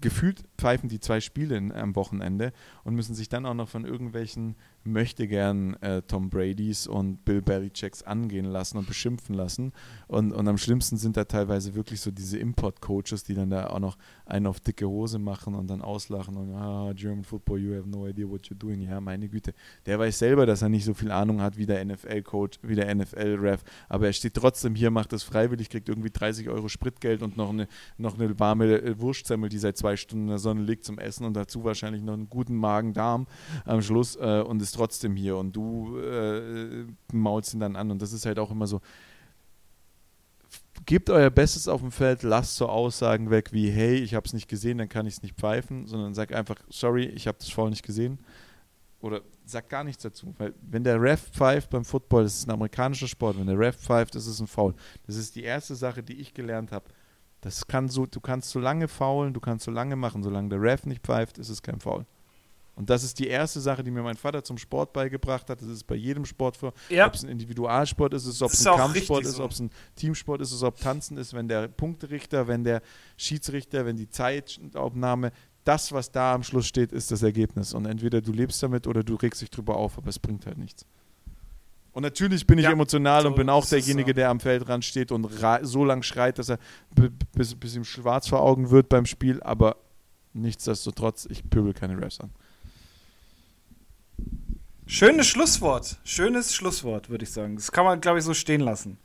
gefühlt pfeifen die zwei Spiele am Wochenende und müssen sich dann auch noch von irgendwelchen möchtegern äh, Tom Bradys und Bill Belichicks angehen lassen und beschimpfen lassen. Und, und am schlimmsten sind da teilweise wirklich so diese Import-Coaches, die dann da auch noch einen auf dicke Hose machen und dann auslachen und ah, German Football, you have no idea what you're doing. Ja, meine Güte. Der weiß selber, dass er nicht so viel Ahnung hat wie der NFL-Coach, wie der NFL-Ref, aber er steht trotzdem hier, macht das freiwillig, kriegt irgendwie 30 Euro Spritgeld und noch eine, noch eine warme äh, Wurstsemmel, die seit zwei Stunden in der Sonne liegt zum Essen und dazu wahrscheinlich noch einen guten Magen-Darm am Schluss äh, und ist trotzdem hier und du äh, maulst ihn dann an und das ist halt auch immer so, gebt euer Bestes auf dem Feld, lasst so Aussagen weg wie, hey, ich habe es nicht gesehen, dann kann ich es nicht pfeifen, sondern sag einfach, sorry, ich habe das Foul nicht gesehen. Oder sag gar nichts dazu. Weil wenn der Ref pfeift beim Football, das ist ein amerikanischer Sport, wenn der Ref pfeift, ist ein Foul. Das ist die erste Sache, die ich gelernt habe. Das kann so, du kannst so lange faulen, du kannst so lange machen, solange der Ref nicht pfeift, ist es kein Foul. Und das ist die erste Sache, die mir mein Vater zum Sport beigebracht hat. Das ist bei jedem Sport vor.
Ja.
Ob es ein Individualsport ist, ob
Das
es
ist
ein Kampfsport ist,
so.
ob es ein Teamsport ist, ob Tanzen ist, wenn der Punkterichter, wenn der Schiedsrichter, wenn die Zeitaufnahme, das, was da am Schluss steht, ist das Ergebnis. Und entweder du lebst damit oder du regst dich drüber auf, aber es bringt halt nichts. Und natürlich bin ich
Ja,
emotional
so
und bin auch
ist
derjenige,
ja.
der am Feldrand steht und so lang schreit, dass er bis, bis ihm schwarz vor Augen wird beim Spiel, aber nichtsdestotrotz, ich pöbel keine Refs an.
Schönes Schlusswort. Schönes Schlusswort, würde ich sagen. Das kann man, glaube ich, so stehen lassen.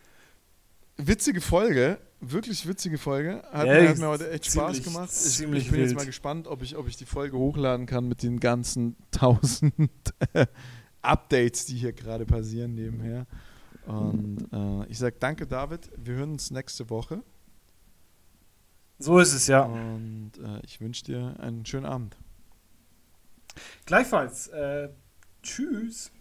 Witzige Folge, wirklich witzige Folge. Hat,
Ja,
mir, hat mir heute echt Spaß
ziemlich-
gemacht. Ich, ich bin jetzt
wild.
mal gespannt, ob ich, ob ich die Folge hochladen kann mit den ganzen tausend Updates, die hier gerade passieren nebenher. Und äh, ich sage danke, David. Wir hören uns nächste Woche.
So ist es, ja.
Und äh, ich wünsche dir einen schönen Abend.
Gleichfalls. Äh, tschüss.